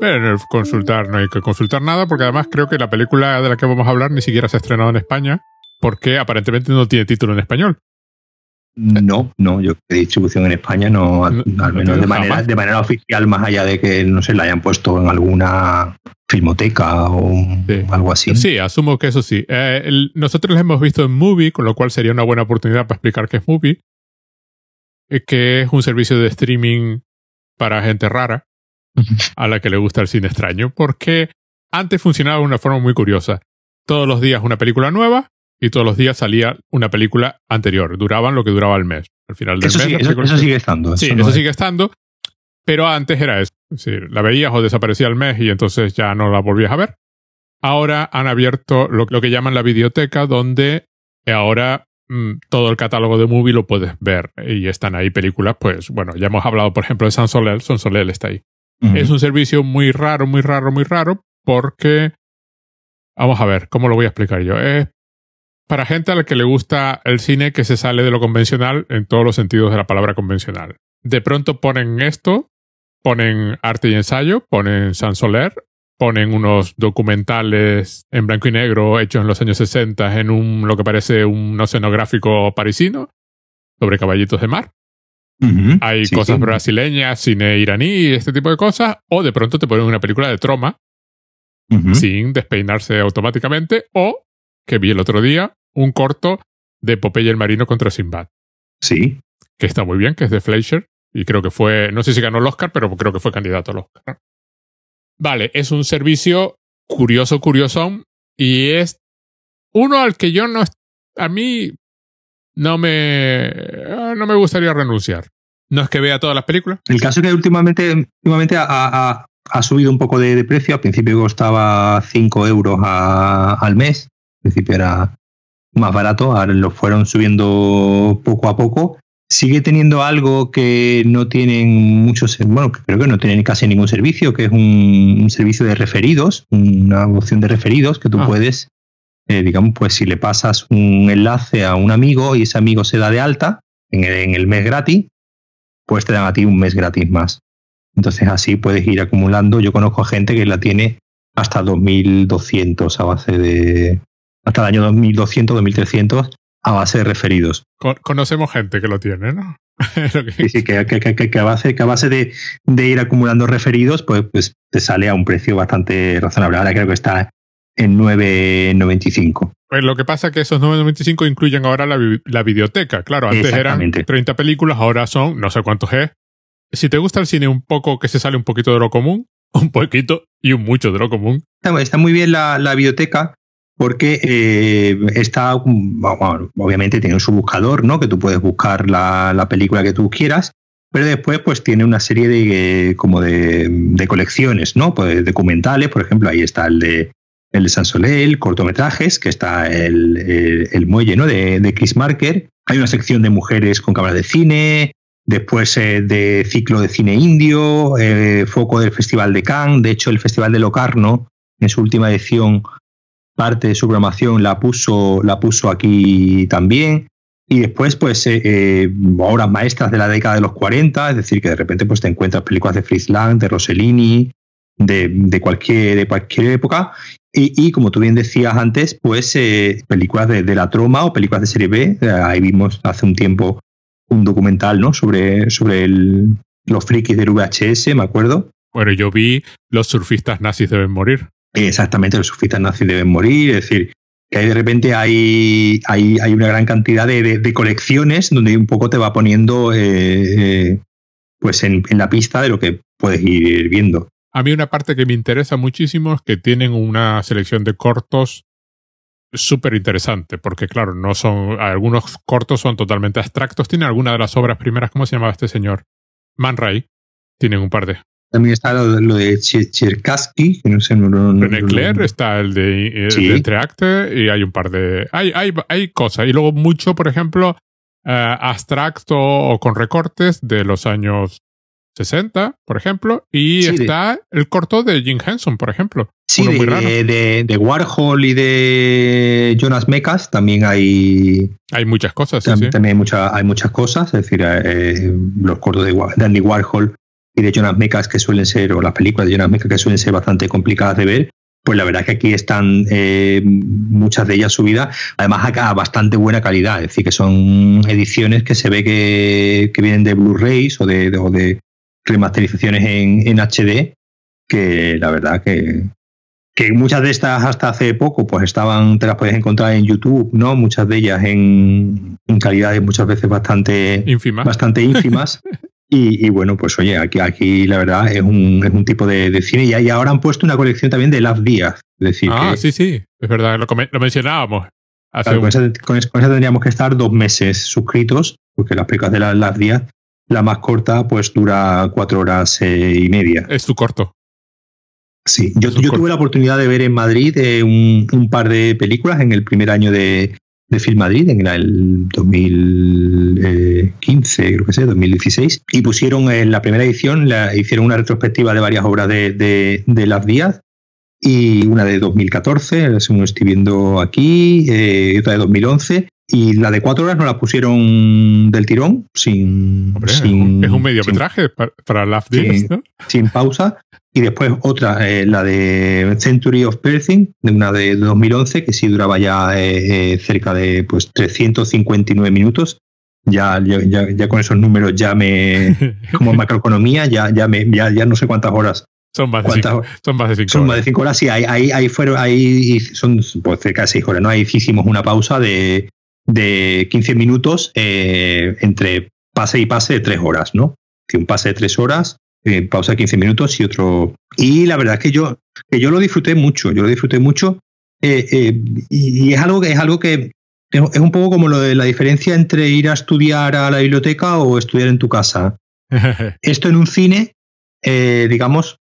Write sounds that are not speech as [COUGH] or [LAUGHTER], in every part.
Bueno, consultar, no hay que consultar nada, porque además creo que la película de la que vamos a hablar ni siquiera se ha estrenado en España, porque aparentemente no tiene título en español. No, no, yo de distribución en España no, al, menos de manera, de manera oficial, más allá de que no se la hayan puesto en alguna filmoteca o algo así. Sí, asumo que eso sí. Eh, nosotros la hemos visto en Movie, con lo cual sería una buena oportunidad para explicar qué es Movie, eh, que es un servicio de streaming para gente rara a la que le gusta el cine extraño, porque antes funcionaba de una forma muy curiosa. Todos los días una película nueva y todos los días salía una película anterior. Duraban lo que duraba el mes. Al final del eso mes. Sigue, eso, sigue estando. sí, eso sigue estando. Pero antes era eso. Es decir, la veías o desaparecía el mes y entonces ya no la volvías a ver. Ahora han abierto lo, que llaman la videoteca, donde ahora mm, todo el catálogo de movie lo puedes ver. Y están ahí películas, pues bueno, ya hemos hablado, por ejemplo, de San Soler. San Soler está ahí. Es un servicio muy raro, muy raro, muy raro, porque. Vamos a ver, ¿cómo lo voy a explicar yo? Es para gente a la que le gusta el cine que se sale de lo convencional en todos los sentidos de la palabra convencional. De pronto ponen esto, ponen arte y ensayo, ponen San Soler, ponen unos documentales en blanco y negro hechos en los años 60 en un lo que parece un oceanográfico parisino sobre caballitos de mar. Hay cosas brasileñas, cine iraní, este tipo de cosas, o de pronto te ponen una película de troma sin despeinarse automáticamente, o que vi el otro día, un corto de Popeye el Marino contra Sinbad. Sí. Que está muy bien, que es de Fleischer. Y creo que fue, no sé si ganó el Oscar, pero creo que fue candidato al Oscar. Vale, es un servicio curioso, curioso, y es uno al que yo no, a mí no me, no me gustaría renunciar. No es que vea todas las películas. El caso es que últimamente, últimamente ha, subido un poco de, precio. Al principio costaba 5 euros al mes. Al principio era más barato, ahora lo fueron subiendo poco a poco. Sigue teniendo algo que no tienen muchos, bueno, creo que no tienen casi ningún servicio, que es un, servicio de referidos, una opción de referidos que tú ah. puedes, eh, digamos, pues si le pasas un enlace a un amigo y ese amigo se da de alta en el, en el mes gratis, pues te dan a ti un mes gratis más. Entonces así puedes ir acumulando. Yo conozco a gente que la tiene hasta 2.200 a base de, hasta el año 2200, 2300 a base de referidos. conocemos gente que lo tiene, ¿no? [LAUGHS] Sí, sí, que, que, a base, que a base de, ir acumulando referidos, pues, pues te sale a un precio bastante razonable. Ahora creo que está en 9.95. Pues lo que pasa es que esos 9.95 incluyen ahora la, la videoteca. Claro, antes eran 30 películas, ahora son no sé cuántos es. Si te gusta el cine un poco que se sale un poquito de lo común, [LAUGHS] un poquito y un mucho de lo común. Está, muy bien la, la videoteca porque eh, está, obviamente tiene su buscador, ¿no? Que tú puedes buscar la, película que tú quieras, pero después pues tiene una serie de como de, colecciones, ¿no? Pues documentales, por ejemplo, ahí está el de el de Soleil, cortometrajes, que está el, muelle, ¿no? De, Chris Marker. Hay una sección de mujeres con cámaras de cine, después eh, de ciclo de cine indio, eh, foco del Festival de Cannes, de hecho el Festival de Locarno, en su última edición, parte de su programación la puso, la puso aquí también. Y después, pues, eh, eh, obras maestras de la década de los 40, es decir, que de repente pues, te encuentras películas de Fritz Lang, de Rossellini, de, de, cualquier, de cualquier época. Y, como tú bien decías antes, pues eh, películas de, la troma o películas de serie B. ahí vimos hace un tiempo un documental ¿no? sobre, sobre los frikis del VHS, me acuerdo. Bueno, yo vi Los surfistas nazis deben morir. Exactamente, los surfistas nazis deben morir, es decir, que de repente hay, hay, hay una gran cantidad de, colecciones donde un poco te va poniendo eh, eh, pues en, la pista de lo que puedes ir viendo. A mí una parte que me interesa muchísimo es que tienen una selección de cortos súper interesante, porque claro, no son, algunos cortos son totalmente abstractos, tienen alguna de las obras primeras, ¿cómo se llamaba este señor? Man Ray, tienen un par de, también está lo, de Cherkassky, que no sé. No, no, Claire, está el de, el Entreacte y hay un par de. Hay, hay, hay cosas. Y luego mucho, por ejemplo, uh, abstracto o con recortes de los años 60, por ejemplo. Y está el corto de Jim Henson, por ejemplo. Sí, de, De, Warhol y de Jonas Mekas también hay. Hay muchas cosas. También, hay, mucha, hay muchas cosas. Es decir, eh, los cortos de, de Andy Warhol y de Jonas Mekas que suelen ser, o las películas de Jonas Mekas que suelen ser bastante complicadas de ver, pues la verdad es que aquí están eh, muchas de ellas subidas, además acá a bastante buena calidad, es decir, que son ediciones que se ve que, vienen de Blu-rays o de, o de remasterizaciones en, en HD, que la verdad que, que muchas de estas hasta hace poco pues estaban, te las puedes encontrar en YouTube, ¿no? Muchas de ellas en, calidades muchas veces bastante ínfimas. Bastante ínfimas. [LAUGHS] y, bueno, pues oye, aquí, aquí la verdad es un, es un tipo de, cine y, ahora han puesto una colección también de Last Díaz. decir, ah, sí, sí, es verdad, lo, mencionábamos. con, esa, tendríamos que estar dos meses suscritos, porque las películas de Las Díaz, la más corta, pues dura cuatro horas eh, y media. Es tu corto. Sí, yo, tuve la oportunidad de ver en Madrid eh, un, par de películas en el primer año de, Film Madrid, en el 2015, creo que sé, 2016, y pusieron en la primera edición, la, hicieron una retrospectiva de varias obras de, de, de Las Díaz, y una de 2014, según estoy viendo aquí, eh, y otra de 2011, y la de cuatro horas no la pusieron del tirón, sin. es un mediometraje para, Love sin, ¿no? sin pausa. Y después otra, eh, la de Century of Perthing, de una de 2011, que sí duraba ya eh, eh, cerca de pues 359 minutos. Ya, ya, ya, con esos números ya me. [LAUGHS] como macroeconomía, ya, ya, me, ya, ya no sé cuántas horas son más, cinco, son más de cinco son horas. más de cinco horas, sí. Ahí, ahí, ahí fueron, ahí son pues, cerca de seis horas, ¿no? Ahí hicimos una pausa de, de 15 minutos eh, entre pase y pase de 3 horas, ¿no? Un pase de 3 horas, eh, pausa de 15 minutos y otro. Y la verdad es que yo, que yo lo disfruté mucho, yo lo disfruté mucho. Eh, y, es algo que es algo que es un poco como lo de la diferencia entre ir a estudiar a la biblioteca o estudiar en tu casa. [LAUGHS] Esto en un cine, digamos,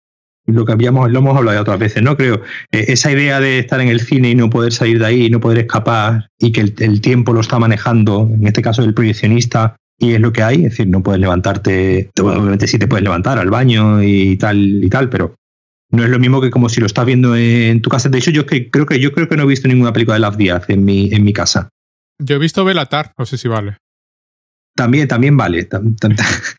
lo que habíamos, lo hemos hablado otras veces, ¿no? Creo, eh, esa idea de estar en el cine y no poder salir de ahí, no poder escapar y que el, tiempo lo está manejando, en este caso el proyeccionista, y es lo que hay, es decir, no puedes levantarte, obviamente sí te puedes levantar al baño y tal y tal, pero no es lo mismo que como si lo estás viendo en tu casa. De hecho, yo creo que yo creo que no he visto ninguna película de Love Díaz en mi, en mi casa. Yo he visto Belatar, no sé si vale. También, también vale.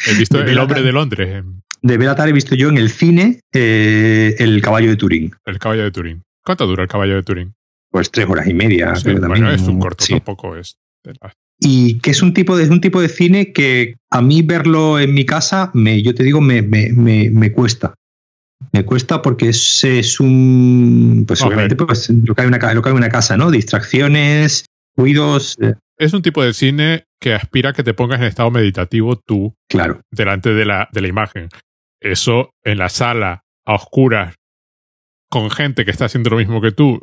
He visto [LAUGHS] El hombre de Londres de Belatar he visto yo en el cine eh, El caballo de Turín. El caballo de Turín. ¿Cuánto dura el caballo de Turín? Pues tres horas y media. bueno, es un corto, tampoco es. Y que es un tipo de, es un tipo de cine que a mí verlo en mi casa, me, yo te digo, me, me, me, cuesta. Me cuesta porque es, es un. Pues obviamente, pues, lo, que hay una, lo que hay una casa, ¿no? Distracciones, ruidos. Eh. Es un tipo de cine que aspira a que te pongas en estado meditativo tú. Claro. Delante de la, de la imagen. Eso en la sala, a oscuras, con gente que está haciendo lo mismo que tú,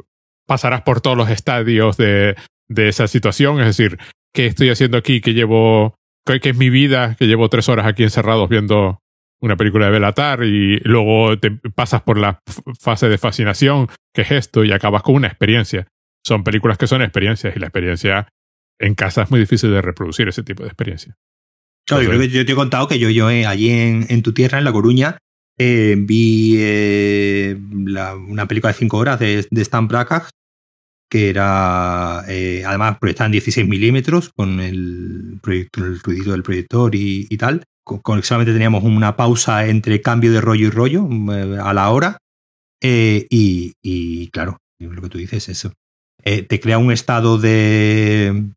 pasarás por todos los estadios de, esa situación. Es decir, ¿qué estoy haciendo aquí? ¿Qué llevo? ¿Qué, es mi vida? Que llevo tres horas aquí encerrados viendo una película de Belatar y luego te pasas por la fase de fascinación, que es esto, y acabas con una experiencia. Son películas que son experiencias y la experiencia en casa es muy difícil de reproducir ese tipo de experiencia yo, te he contado que yo, yo eh, allí en, tu tierra, en La Coruña, eh, vi eh, una película de 5 horas de, Stan Brakhage, que era, además, proyectada en 16 milímetros, con el, proyector, el ruidito del proyector y, tal. Con, solamente teníamos una pausa entre cambio de rollo y rollo a la hora. Y, y, claro, lo que tú dices, eso. te crea un estado de,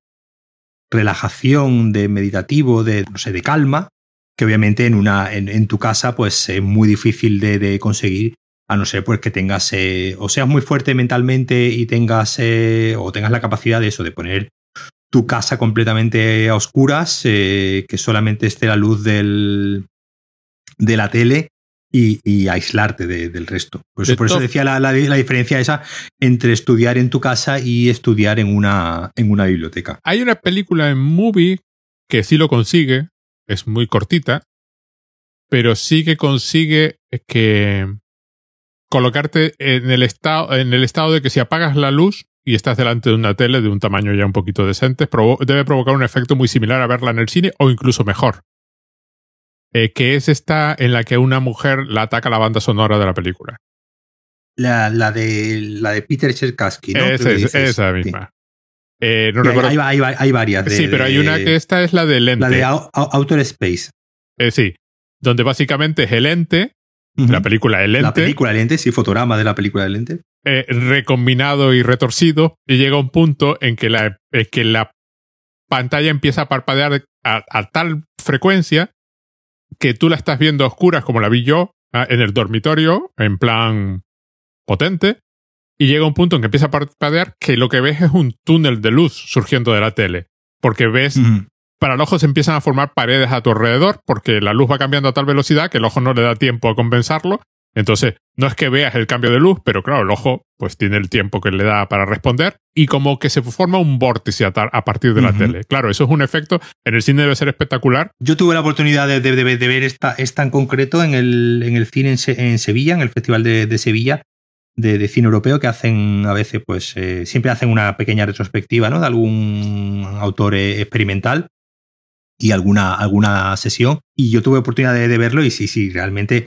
relajación, de meditativo, de, no sé, de calma, que obviamente en, una, en, tu casa pues es muy difícil de, conseguir, a no ser pues que tengas, eh, o seas muy fuerte mentalmente y tengas, eh, o tengas la capacidad de eso, de poner tu casa completamente a oscuras, eh, que solamente esté la luz del, de la tele y, aislarte del resto. Por eso, decía la, la, diferencia esa entre estudiar en tu casa y estudiar en una, en una biblioteca. Hay una película en movie que sí lo consigue, es muy cortita, pero sí que consigue que colocarte en el estado, en el estado de que si apagas la luz y estás delante de una tele de un tamaño ya un poquito decente, debe provocar un efecto muy similar a verla en el cine o incluso mejor. Eh, que es esta en la que una mujer la ataca la banda sonora de la película. La, la de, la de Peter Cherkasky, ¿no? Esa, esa misma. Eh, no recuerdo. Hay, hay, hay, varias. sí, pero hay una que esta es la de Lente. La de Outer Space. Eh, sí. donde básicamente es el ente, la película El Ente. La película El Ente, sí, fotograma de la película El Ente. Eh, recombinado y retorcido, y llega un punto en que la, que la pantalla empieza a parpadear a, tal frecuencia que tú la estás viendo a oscuras como la vi yo ah, en el dormitorio, en plan potente, y llega un punto en que empieza a parpadear que lo que ves es un túnel de luz surgiendo de la tele, porque ves para el ojo se empiezan a formar paredes a tu alrededor porque la luz va cambiando a tal velocidad que el ojo no le da tiempo a compensarlo. Entonces, no es que veas el cambio de luz, pero claro, el ojo pues tiene el tiempo que le da para responder y como que se forma un vórtice a, partir de la tele. Claro, eso es un efecto, en el cine debe ser espectacular. Yo tuve la oportunidad de, ver esta, esta, en concreto en el, en el cine en, Sevilla, en el Festival de, Sevilla, de, cine europeo que hacen a veces, pues eh, siempre hacen una pequeña retrospectiva ¿no? de algún autor eh, experimental y alguna, alguna sesión. Y yo tuve oportunidad de, verlo y sí, sí, realmente.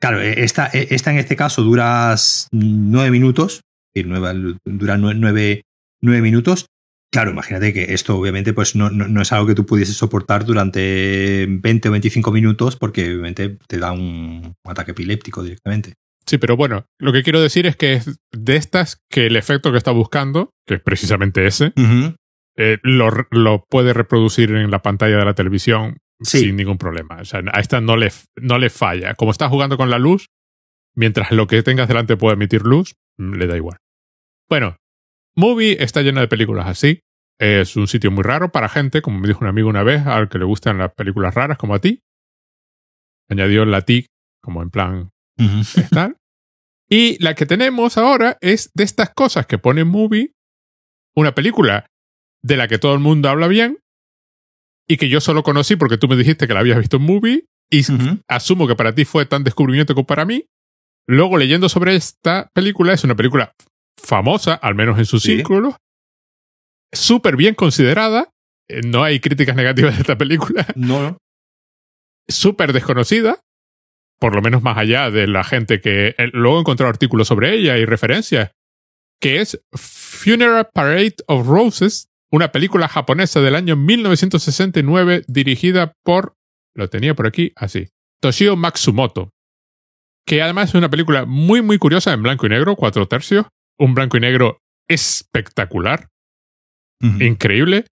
Claro, e, esta, e, esta en este caso dura nueve minutos, dura nueve, nueve minutos. Claro, imagínate que esto obviamente pues no, no, es algo que tú pudieses soportar durante 20 o 25 minutos porque obviamente te da un ataque epiléptico directamente. Sí, pero bueno, lo que quiero decir es que es de estas que el efecto que está buscando, que es precisamente ese, eh, lo, puede reproducir en la pantalla de la televisión sin ningún problema. O sea, a esta no le, no le falla. Como está jugando con la luz, mientras lo que tengas delante puede emitir luz, mm, le da igual. Bueno, Movie está llena de películas así. Es un sitio muy raro para gente, como me dijo un amigo una vez, al que le gustan las películas raras como a ti. Añadió la TIC como en plan [LAUGHS] Y la que tenemos ahora es de estas cosas que pone Movie, una película de la que todo el mundo habla bien y que yo solo conocí porque tú me dijiste que la habías visto en movie y asumo que para ti fue tan descubrimiento como para mí. Luego leyendo sobre esta película, es una película famosa, al menos en sus círculos, súper bien considerada, eh, no hay críticas negativas de esta película. [LAUGHS] No. Súper desconocida, por lo menos más allá de la gente que eh, luego he encontrado artículos sobre ella y referencias, que es Funeral Parade of Roses una película japonesa del año 1969 dirigida por, lo tenía por aquí, así, Toshio Matsumoto, que además es una película muy muy curiosa en blanco y negro, cuatro tercios, un blanco y negro espectacular, increíble,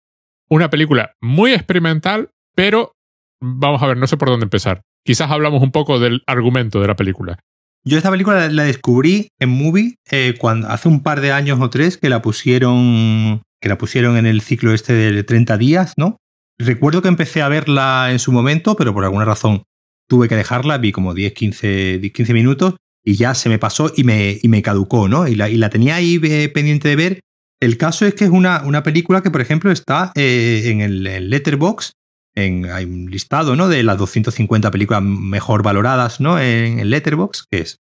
una película muy experimental, pero vamos a ver, no sé por dónde empezar. Quizás hablamos un poco del argumento de la película. Yo esta película la descubrí en Movie eh, cuando hace un par de años o tres que la pusieron que la pusieron en el ciclo este de 30 días, ¿no? Recuerdo que empecé a verla en su momento, pero por alguna razón tuve que dejarla, vi como 10, 15, 15 minutos y ya se me pasó y me, y me caducó, ¿no? Y la, y la tenía ahí eh, pendiente de ver. El caso es que es una, una película que, por ejemplo, está eh, en el, Letterbox, en, hay un listado, ¿no? De las 250 películas mejor valoradas, ¿no? En el Letterbox, que es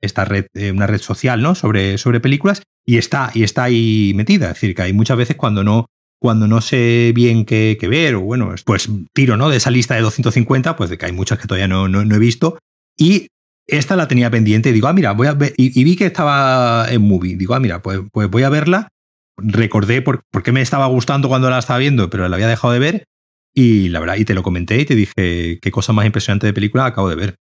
esta red, eh, una red social, ¿no? Sobre, sobre películas y está, y está ahí metida. Es decir, que hay muchas veces cuando no, cuando no sé bien qué, ver, o bueno, pues tiro, ¿no? De esa lista de 250, pues de que hay muchas que todavía no, no, he visto. Y esta la tenía pendiente. Digo, ah, mira, voy a ver. Y, vi que estaba en movie. Digo, ah, mira, pues, pues voy a verla. Recordé por, qué me estaba gustando cuando la estaba viendo, pero la había dejado de ver. Y la verdad, y te lo comenté y te dije qué cosa más impresionante de película acabo de ver.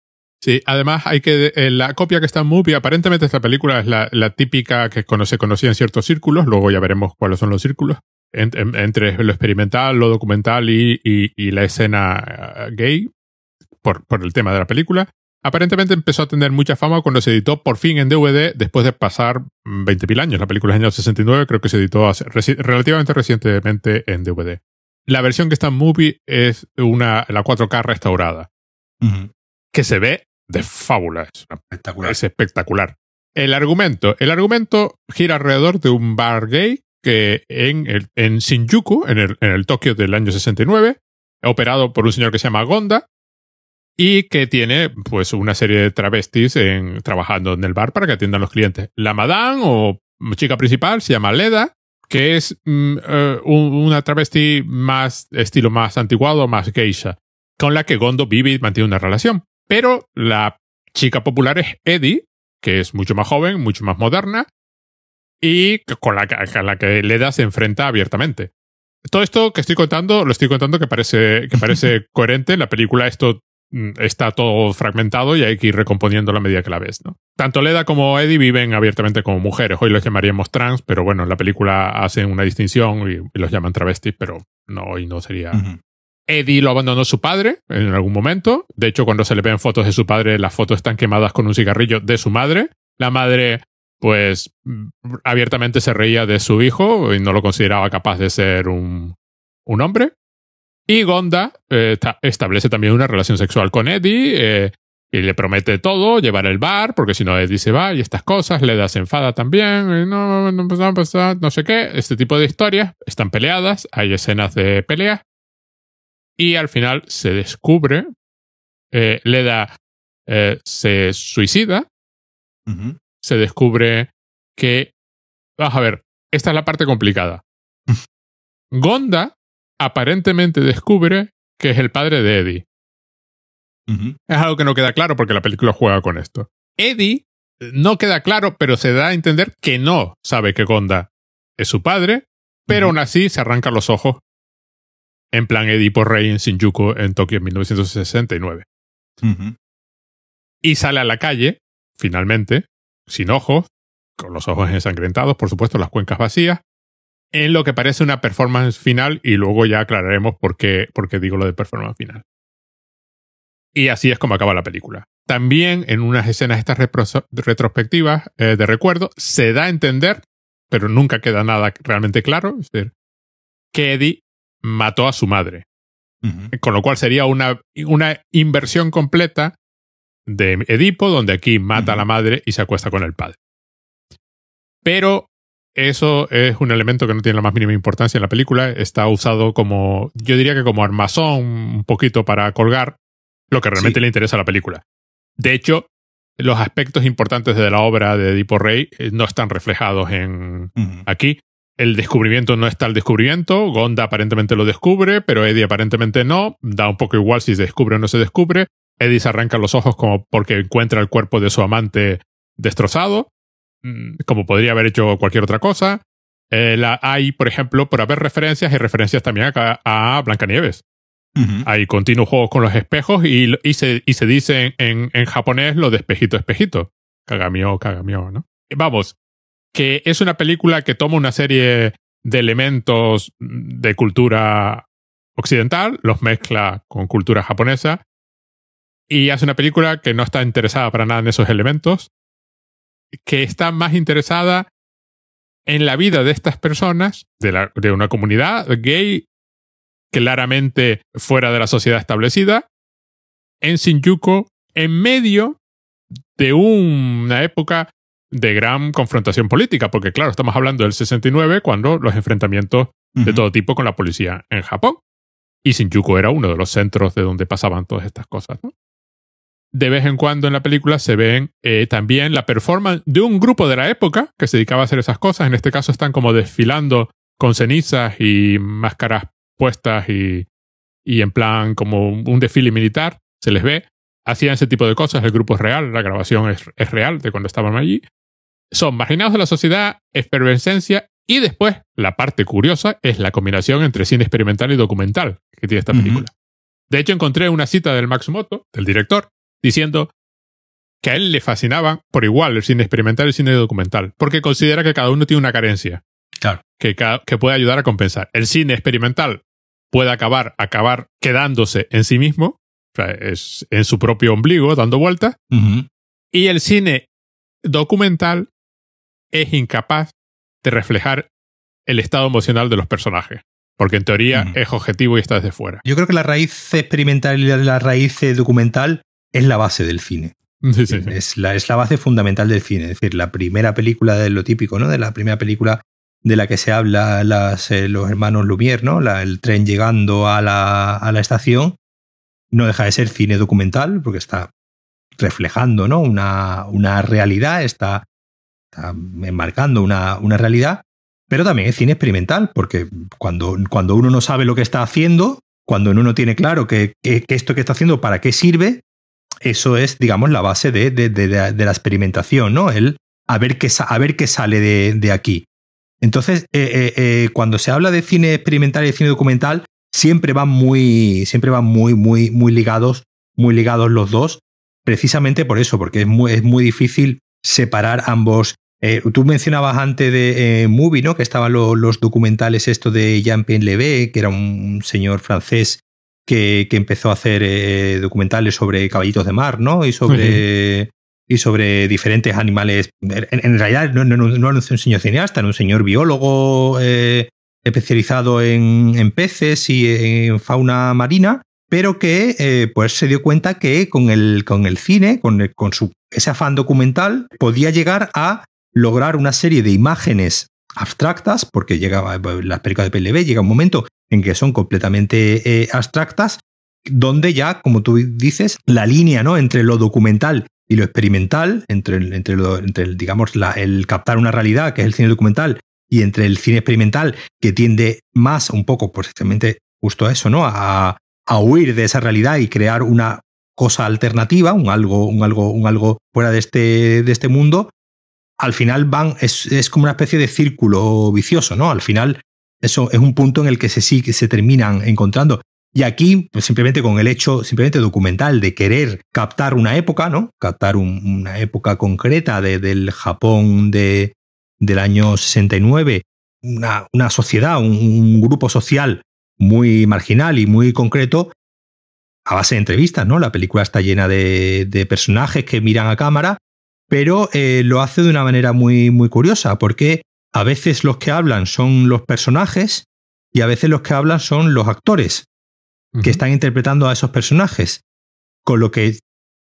Sí, además hay que. Eh, la copia que está en Movie, aparentemente esta película es la, típica que se conocía en ciertos círculos, luego ya veremos cuáles son los círculos. entre lo experimental, lo documental y, la escena eh, gay, por, por el tema de la película. Aparentemente empezó a tener mucha fama cuando se editó por fin en DVD después de pasar 20.000 años. La película es en el 69, creo que se editó relativamente recientemente en DVD. La versión que está en Movie es una, la 4K restaurada, que se ve de fábula. Es, espectacular. es espectacular. El argumento. El argumento gira alrededor de un bar gay que en, el, en Shinjuku, en el, en el Tokio del año 69, operado por un señor que se llama Gonda y que tiene pues una serie de travestis en, trabajando en el bar para que atiendan los clientes. La madame o chica principal se llama Leda, que es mm, eh, una travesti más estilo más antiguado, más geisha, con la que Gondo vive y mantiene una relación. Pero la chica popular es Eddie, que es mucho más joven, mucho más moderna, y con la, la que Leda se enfrenta abiertamente. Todo esto que estoy contando, lo estoy contando que parece, que parece [LAUGHS] coherente. La película esto mm, está todo fragmentado y hay que ir recomponiendo a la medida que la ves, ¿no? Tanto Leda como Eddie viven abiertamente como mujeres. Hoy los llamaríamos trans, pero bueno, en la película hacen una distinción y, los llaman travestis, pero no, hoy no sería. Eddie lo abandonó su padre en algún momento. De hecho, cuando se le ven fotos de su padre, las fotos están quemadas con un cigarrillo de su madre. La madre, pues, abiertamente se reía de su hijo y no lo consideraba capaz de ser un, un hombre. Y Gonda eh, establece también una relación sexual con Eddie eh, y le promete todo, llevar el bar, porque si no Eddie se va y estas cosas, le da se enfada también, y no, no, no, no sé qué, este tipo de historias están peleadas, hay escenas de pelea y al final se descubre, eh, Leda eh, se suicida, se descubre que, vamos a ver, esta es la parte complicada. [LAUGHS] Gonda aparentemente descubre que es el padre de Eddie. Es algo que no queda claro porque la película juega con esto. Eddie no queda claro, pero se da a entender que no sabe que Gonda es su padre, pero aún así se arranca los ojos en plan Edipo Rey en Shinjuku en Tokio en 1969. Y sale a la calle, finalmente, sin ojos, con los ojos ensangrentados, por supuesto, las cuencas vacías, en lo que parece una performance final y luego ya aclararemos por qué, por qué digo lo de performance final. Y así es como acaba la película. También en unas escenas estas retrospectivas eh, de recuerdo se da a entender, pero nunca queda nada realmente claro, es decir, que Eddie mató a su madre. Con lo cual sería una, una inversión completa de Edipo, donde aquí mata a la madre y se acuesta con el padre. Pero eso es un elemento que no tiene la más mínima importancia en la película. Está usado como, yo diría que como armazón, un poquito para colgar lo que realmente le interesa a la película. De hecho, los aspectos importantes de la obra de Edipo Rey eh, no están reflejados en aquí el descubrimiento no está el descubrimiento. Gonda aparentemente lo descubre, pero Eddie aparentemente no. Da un poco igual si se descubre o no se descubre. Eddie se arranca los ojos como porque encuentra el cuerpo de su amante destrozado, mm, como podría haber hecho cualquier otra cosa. Eh, hay, por ejemplo, por haber referencias, hay referencias también a, a Blancanieves. Hay continuos juegos con los espejos y, se, y se dice en, en, japonés lo de espejito, espejito. Kagamio, kagamio, ¿no? Vamos, que es una película que toma una serie de elementos de cultura occidental, los mezcla con cultura japonesa y hace una película que no está interesada para nada en esos elementos, que está más interesada en la vida de estas personas, de, una comunidad gay claramente fuera de la sociedad establecida, en Shinjuku, en medio de una época de gran confrontación política, porque claro, estamos hablando del 69 cuando los enfrentamientos de todo tipo con la policía en Japón. Y Shinjuku era uno de los centros de donde pasaban todas estas cosas. De vez en cuando en la película se ven eh, también la performance de un grupo de la época que se dedicaba a hacer esas cosas. En este caso están como desfilando con cenizas y máscaras puestas y, y en plan como un desfile militar. Se les ve. Hacían ese tipo de cosas. El grupo es real, la grabación es, es real de cuando estaban allí son marginados de la sociedad, efervescencia y después la parte curiosa es la combinación entre cine experimental y documental que tiene esta película. De hecho, encontré una cita del Matsumoto, del director, diciendo que a él le fascinaba por igual el cine experimental y el cine documental, porque considera que cada uno tiene una carencia claro. que, que puede ayudar a compensar. El cine experimental puede acabar, acabar quedándose en sí mismo, o sea, es en su propio ombligo, dando vueltas, y el cine documental es incapaz de reflejar el estado emocional de los personajes. Porque en teoría es objetivo y está desde fuera. Yo creo que la raíz experimental y la raíz documental es la base del cine. Es, la, es la base fundamental del cine. Es decir, la primera película de lo típico, ¿no? De la primera película de la que se habla las, eh, los hermanos Lumière, ¿no? La, el tren llegando a la, a la, estación, no deja de ser cine documental, porque está reflejando ¿no? una, una realidad, está enmarcando una, una realidad, pero también es cine experimental, porque cuando, cuando uno no sabe lo que está haciendo, cuando uno no tiene claro que, esto que está haciendo, para qué sirve, eso es, digamos, la base de, de, la experimentación, ¿no? El a ver qué, a ver qué sale de, aquí. Entonces, eh, eh, eh, cuando se habla de cine experimental y de cine documental, siempre van muy, siempre van muy, muy, muy ligados muy ligados los dos, precisamente por eso, porque es muy, es muy difícil separar ambos. Eh, tú mencionabas antes de eh, Movie, ¿no? Que estaban los documentales esto de Jean-Pierre Levé, que era un señor francés que, que empezó a hacer eh, documentales sobre caballitos de mar, ¿no? Y sobre, y sobre diferentes animales. En, realidad no, no, no, era un señor cineasta, era un señor biólogo especializado en, en, peces y en fauna marina, pero que pues se dio cuenta que con el, con el cine, con, con su ese afán documental podía llegar a lograr una serie de imágenes abstractas, porque llegaba la película de PLB, llega un momento en que son completamente eh, abstractas, donde ya, como tú dices, la línea ¿no? entre lo documental y lo experimental, entre, entre, entre digamos, el captar una realidad, que es el cine documental, y entre el cine experimental, que tiende más un poco, precisamente, justo a eso, ¿no? A, a huir de esa realidad y crear una cosa alternativa, un algo, un algo, un algo fuera de este, de este mundo, al final van, es, es, como una especie de círculo vicioso, ¿no? Al final eso es un punto en el que se, sí, se terminan encontrando. Y aquí, pues simplemente con el hecho simplemente documental de querer captar una época, ¿no? Captar una época concreta de, del Japón de, del año 69, una, una sociedad, un, un, grupo social muy marginal y muy concreto, a base de entrevistas, ¿no? La película está llena de, de personajes que miran a cámara, pero eh, lo hace de una manera muy, muy curiosa, porque a veces los que hablan son los personajes y a veces los que hablan son los actores que están interpretando a esos personajes. Con lo que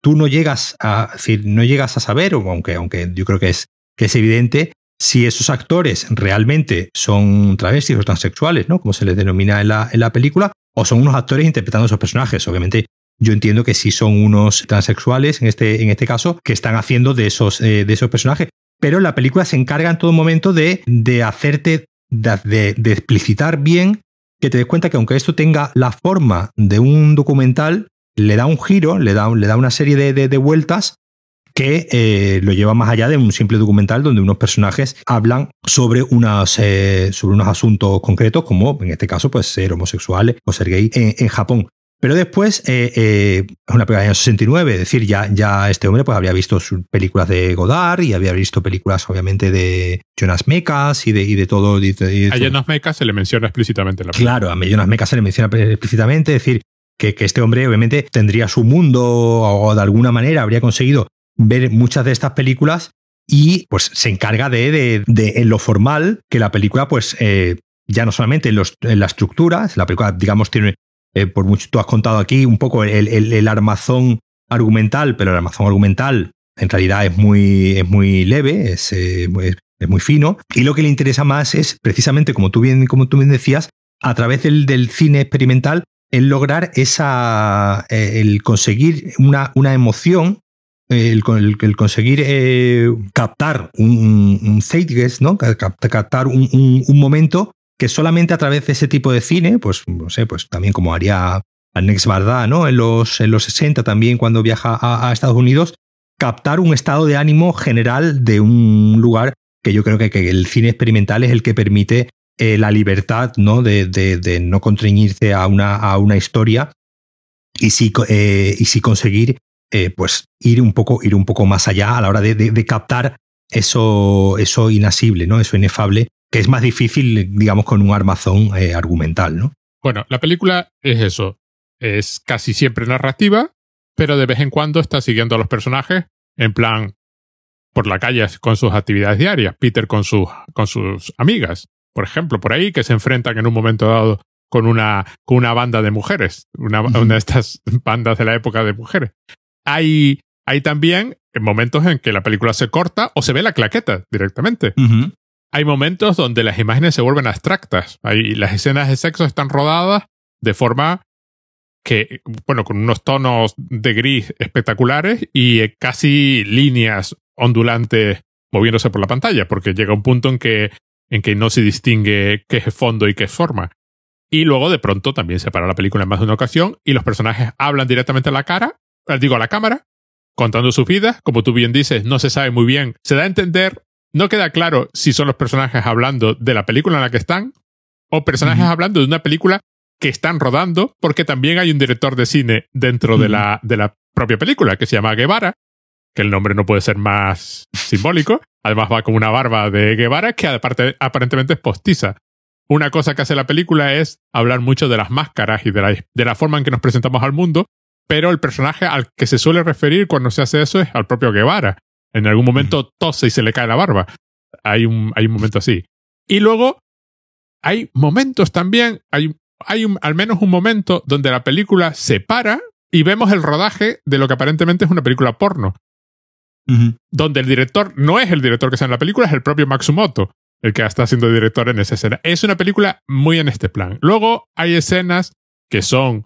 tú no llegas a, decir, no llegas a saber, aunque, aunque yo creo que es, que es evidente, si esos actores realmente son travestis o transexuales, ¿no? Como se les denomina en la, en la película, o son unos actores interpretando a esos personajes. Obviamente, yo entiendo que sí son unos transexuales, en este, en este caso, que están haciendo de esos, eh, de esos personajes. Pero la película se encarga en todo momento de, de hacerte, de, de, explicitar bien, que te des cuenta que aunque esto tenga la forma de un documental, le da un giro, le da, le da una serie de, de vueltas que eh, lo lleva más allá de un simple documental donde unos personajes hablan sobre, unas, eh, sobre unos asuntos concretos, como en este caso, pues ser homosexual o ser gay en, Japón. Pero después, eh, es una película del año 69, es decir, ya, ya este hombre pues, había visto sus películas de Godard y había visto películas, obviamente, de Jonas Mekas y de, y de todo. a Jonas Mekas se le menciona explícitamente la Claro, a Jonas Mekas se le menciona explícitamente, es decir, que, que, este hombre obviamente tendría su mundo o de alguna manera habría conseguido ver muchas de estas películas y pues se encarga de, de, en lo formal que la película pues eh, ya no solamente en, los, en la estructura, la película digamos tiene, eh, por mucho tú has contado aquí un poco el, el, armazón argumental, pero el armazón argumental en realidad es muy, es muy leve, es, eh, es, muy fino y lo que le interesa más es precisamente como tú bien, como tú bien decías, a través del, del cine experimental el lograr esa, el conseguir una, una emoción el, el, conseguir eh, captar un, un zeitgeist, ¿no? captar un, un, momento que solamente a través de ese tipo de cine, pues no sé, pues también como haría Next Barda, ¿no? En los, en los 60 también cuando viaja a, Estados Unidos, captar un estado de ánimo general de un lugar que yo creo que, que el cine experimental es el que permite eh, la libertad ¿no? De, de, no contrañirse a una, a una historia y sí, eh, conseguir eh, pues ir un, poco, ir un poco más allá a la hora de, de, captar eso, eso inasible, ¿no? Eso inefable, que es más difícil, digamos, con un armazón eh, argumental, ¿no? Bueno, la película es eso. Es casi siempre narrativa, pero de vez en cuando está siguiendo a los personajes en plan por la calle con sus actividades diarias. Peter con sus, con sus amigas, por ejemplo, por ahí, que se enfrentan en un momento dado con una, con una banda de mujeres, una, una de estas bandas de la época de mujeres hay, hay también momentos en que la película se corta o se ve la claqueta directamente. Hay momentos donde las imágenes se vuelven abstractas. Hay, las escenas de sexo están rodadas de forma que, bueno, con unos tonos de gris espectaculares y casi líneas ondulantes moviéndose por la pantalla, porque llega un punto en que, en que no se distingue qué es fondo y qué es forma. Y luego de pronto también se para la película en más de una ocasión y los personajes hablan directamente a la cara eh, digo, a la cámara, contando su vida. Como tú bien dices, no se sabe muy bien. Se da a entender, no queda claro si son los personajes hablando de la película en la que están o personajes hablando de una película que están rodando, porque también hay un director de cine dentro de, la, de la propia película que se llama Guevara, que el nombre no puede ser más simbólico. Además va con una barba de Guevara que aparte, aparentemente es postiza. Una cosa que hace la película es hablar mucho de las máscaras y de la, de la forma en que nos presentamos al mundo, pero el personaje al que se suele referir cuando se hace eso es al propio Guevara. En algún momento tose y se le cae la barba. Hay un, hay un momento así. Y luego hay momentos también, hay, hay al menos un momento donde la película se para y vemos el rodaje de lo que aparentemente es una película porno. Donde el director no es el director que está en la película, es el propio Matsumoto, el que está siendo director en esa escena. Es una película muy en este plan. Luego hay escenas que son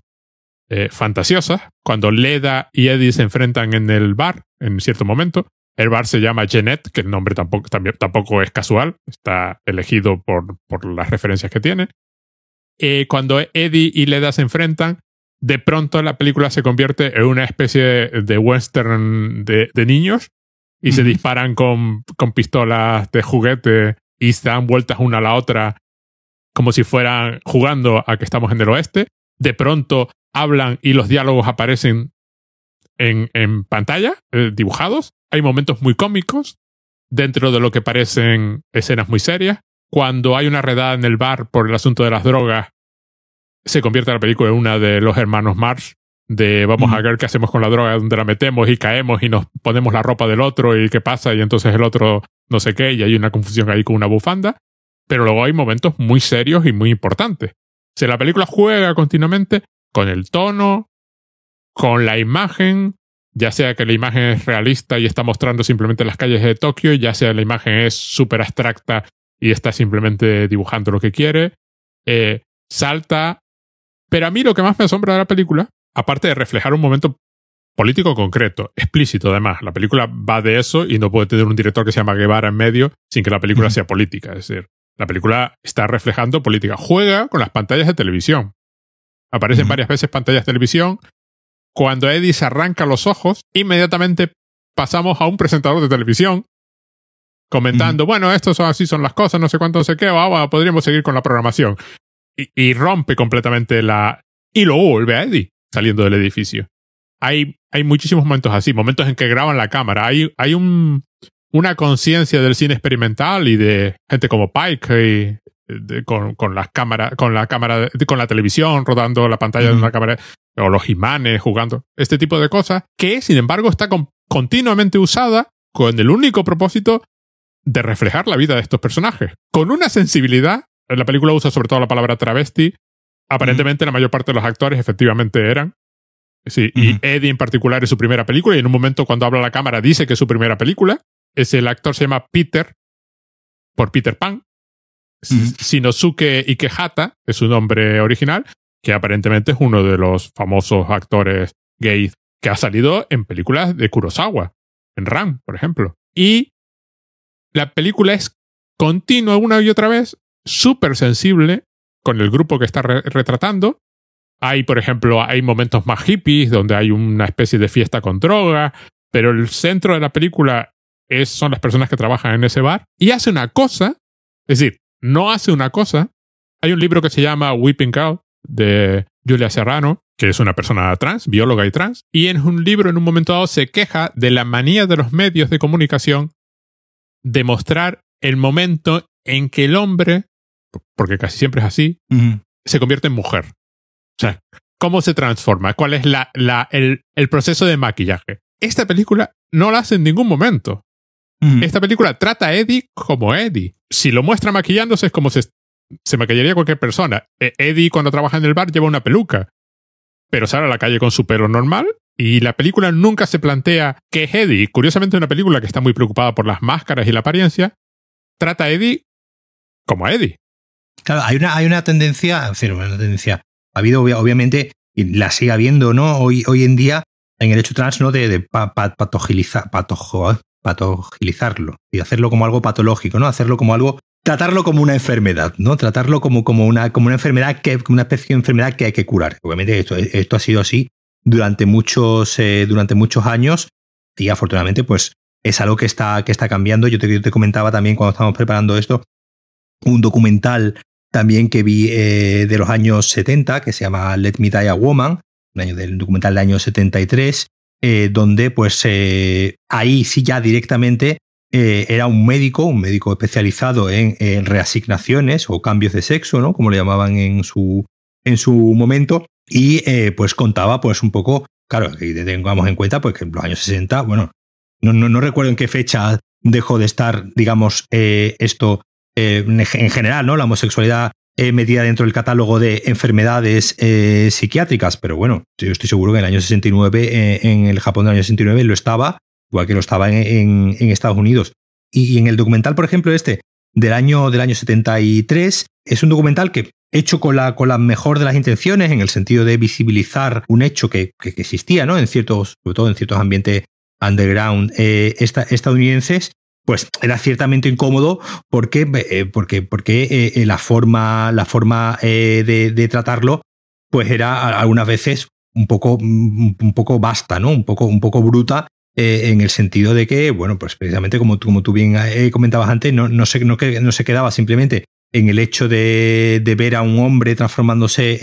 eh, fantasiosas, cuando Leda y Eddie se enfrentan en el bar en cierto momento. El bar se llama Jeanette, que el nombre tampoco, también, tampoco es casual, está elegido por, por las referencias que tiene. Eh, cuando Eddie y Leda se enfrentan, de pronto la película se convierte en una especie de western de, niños y se disparan con, con pistolas de juguete y se dan vueltas una a la otra como si fueran jugando a que estamos en el oeste. De pronto hablan y los diálogos aparecen en, en pantalla, eh, dibujados. Hay momentos muy cómicos dentro de lo que parecen escenas muy serias. Cuando hay una redada en el bar por el asunto de las drogas, se convierte la película en una de los hermanos Marsh, de vamos a ver qué hacemos con la droga, dónde la metemos y caemos y nos ponemos la ropa del otro y qué pasa y entonces el otro no sé qué y hay una confusión ahí con una bufanda. Pero luego hay momentos muy serios y muy importantes. Si la película juega continuamente con el tono, con la imagen, ya sea que la imagen es realista y está mostrando simplemente las calles de Tokio, ya sea la imagen es súper abstracta y está simplemente dibujando lo que quiere, eh, salta pero a mí lo que más me asombra de la película, aparte de reflejar un momento político concreto, explícito además, la película va de eso y no puede tener un director que se llama Guevara en medio sin que la película sea política. Es decir, la película está reflejando política. Juega con las pantallas de televisión. Aparecen varias veces pantallas de televisión. Cuando Eddie se arranca los ojos, inmediatamente pasamos a un presentador de televisión comentando, bueno, estos son así son las cosas, no sé cuánto, no sé qué, podríamos seguir con la programación y, rompe completamente la... Y luego vuelve a Eddie saliendo del edificio. Hay, hay muchísimos momentos así, momentos en que graban la cámara. Hay, hay un, una conciencia del cine experimental y de gente como Pike con, con las cámaras, con la cámara, con la televisión rodando la pantalla de una cámara, o los imanes jugando, este tipo de cosas, que sin embargo está continuamente usada con el único propósito de reflejar la vida de estos personajes, con una sensibilidad la película usa sobre todo la palabra travesti. Aparentemente la mayor parte de los actores efectivamente eran. Sí, y Eddie en particular es su primera película y en un momento cuando habla la cámara dice que es su primera película. Es el actor se llama Peter por Peter Pan. Shinosuke Ikehata es su nombre original, que aparentemente es uno de los famosos actores gays que ha salido en películas de Kurosawa, en Ram, por ejemplo. Y la película es continua una y otra vez súper sensible con el grupo que está retratando. Hay, por ejemplo, hay momentos más hippies donde hay una especie de fiesta con droga, pero el centro de la película es, son las personas que trabajan en ese bar y hace una cosa, es decir, no hace una cosa. Hay un libro que se llama Weeping Cow de Julia Serrano, que es una persona trans, bióloga y trans, y en un libro en un momento dado se queja de la manía de los medios de comunicación de mostrar el momento en que el hombre porque casi siempre es así, se convierte en mujer. O sea, ¿cómo se transforma? ¿Cuál es la, la, el, el, proceso de maquillaje? Esta película no la hace en ningún momento. Esta película trata a Eddie como Eddie. Si lo muestra maquillándose es como se, se maquillaría cualquier persona. E, Eddie cuando trabaja en el bar lleva una peluca, pero sale a la calle con su pelo normal y la película nunca se plantea que es Eddie. Curiosamente, una película que está muy preocupada por las máscaras y la apariencia, trata a Eddie como Eddie. Claro, hay una, hay una tendencia, una tendencia. Ha habido, obviamente, y la sigue habiendo, ¿no? Hoy, hoy en día, en el hecho trans, ¿no? De, patogilizarlo y hacerlo como algo patológico, ¿no? Hacerlo como algo. Tratarlo como una enfermedad, ¿no? Tratarlo como, como, una, como una enfermedad, que, una especie de enfermedad que hay que curar. Obviamente, esto, esto ha sido así durante muchos, eh, durante muchos años y afortunadamente, pues es algo que está, que está cambiando. Yo te, yo te comentaba también cuando estábamos preparando esto, un documental también que vi eh, de los años 70, que se llama Let Me Die a Woman, un año del documental del año 73, eh, donde pues eh, ahí sí ya directamente era un médico, un médico especializado en, reasignaciones o cambios de sexo, ¿no? Como le llamaban en su, en su momento, y pues contaba pues un poco, claro, que tengamos en cuenta pues que en los años 60, bueno, no, no, no recuerdo en qué fecha dejó de estar, digamos, esto en general, ¿no? La homosexualidad eh, metida dentro del catálogo de enfermedades eh, psiquiátricas, pero bueno, yo estoy seguro que en el año 69, eh, en el Japón del año 69, lo estaba, igual que lo estaba en, Estados Unidos. Y, en el documental, por ejemplo, este del año, del año 73, es un documental que hecho con la, con mejor de las intenciones, en el sentido de visibilizar un hecho que, existía, ¿no? En ciertos, sobre todo en ciertos ambientes underground estadounidenses, pues era ciertamente incómodo porque, eh, porque, porque eh, eh, la forma, la forma de, tratarlo pues era algunas veces un poco, mm, un poco basta, ¿no? Un poco, un poco bruta en el sentido de que, bueno, pues precisamente como, como tú bien comentabas antes, no, no, se, no, no se quedaba simplemente en el hecho de, de ver a un hombre transformándose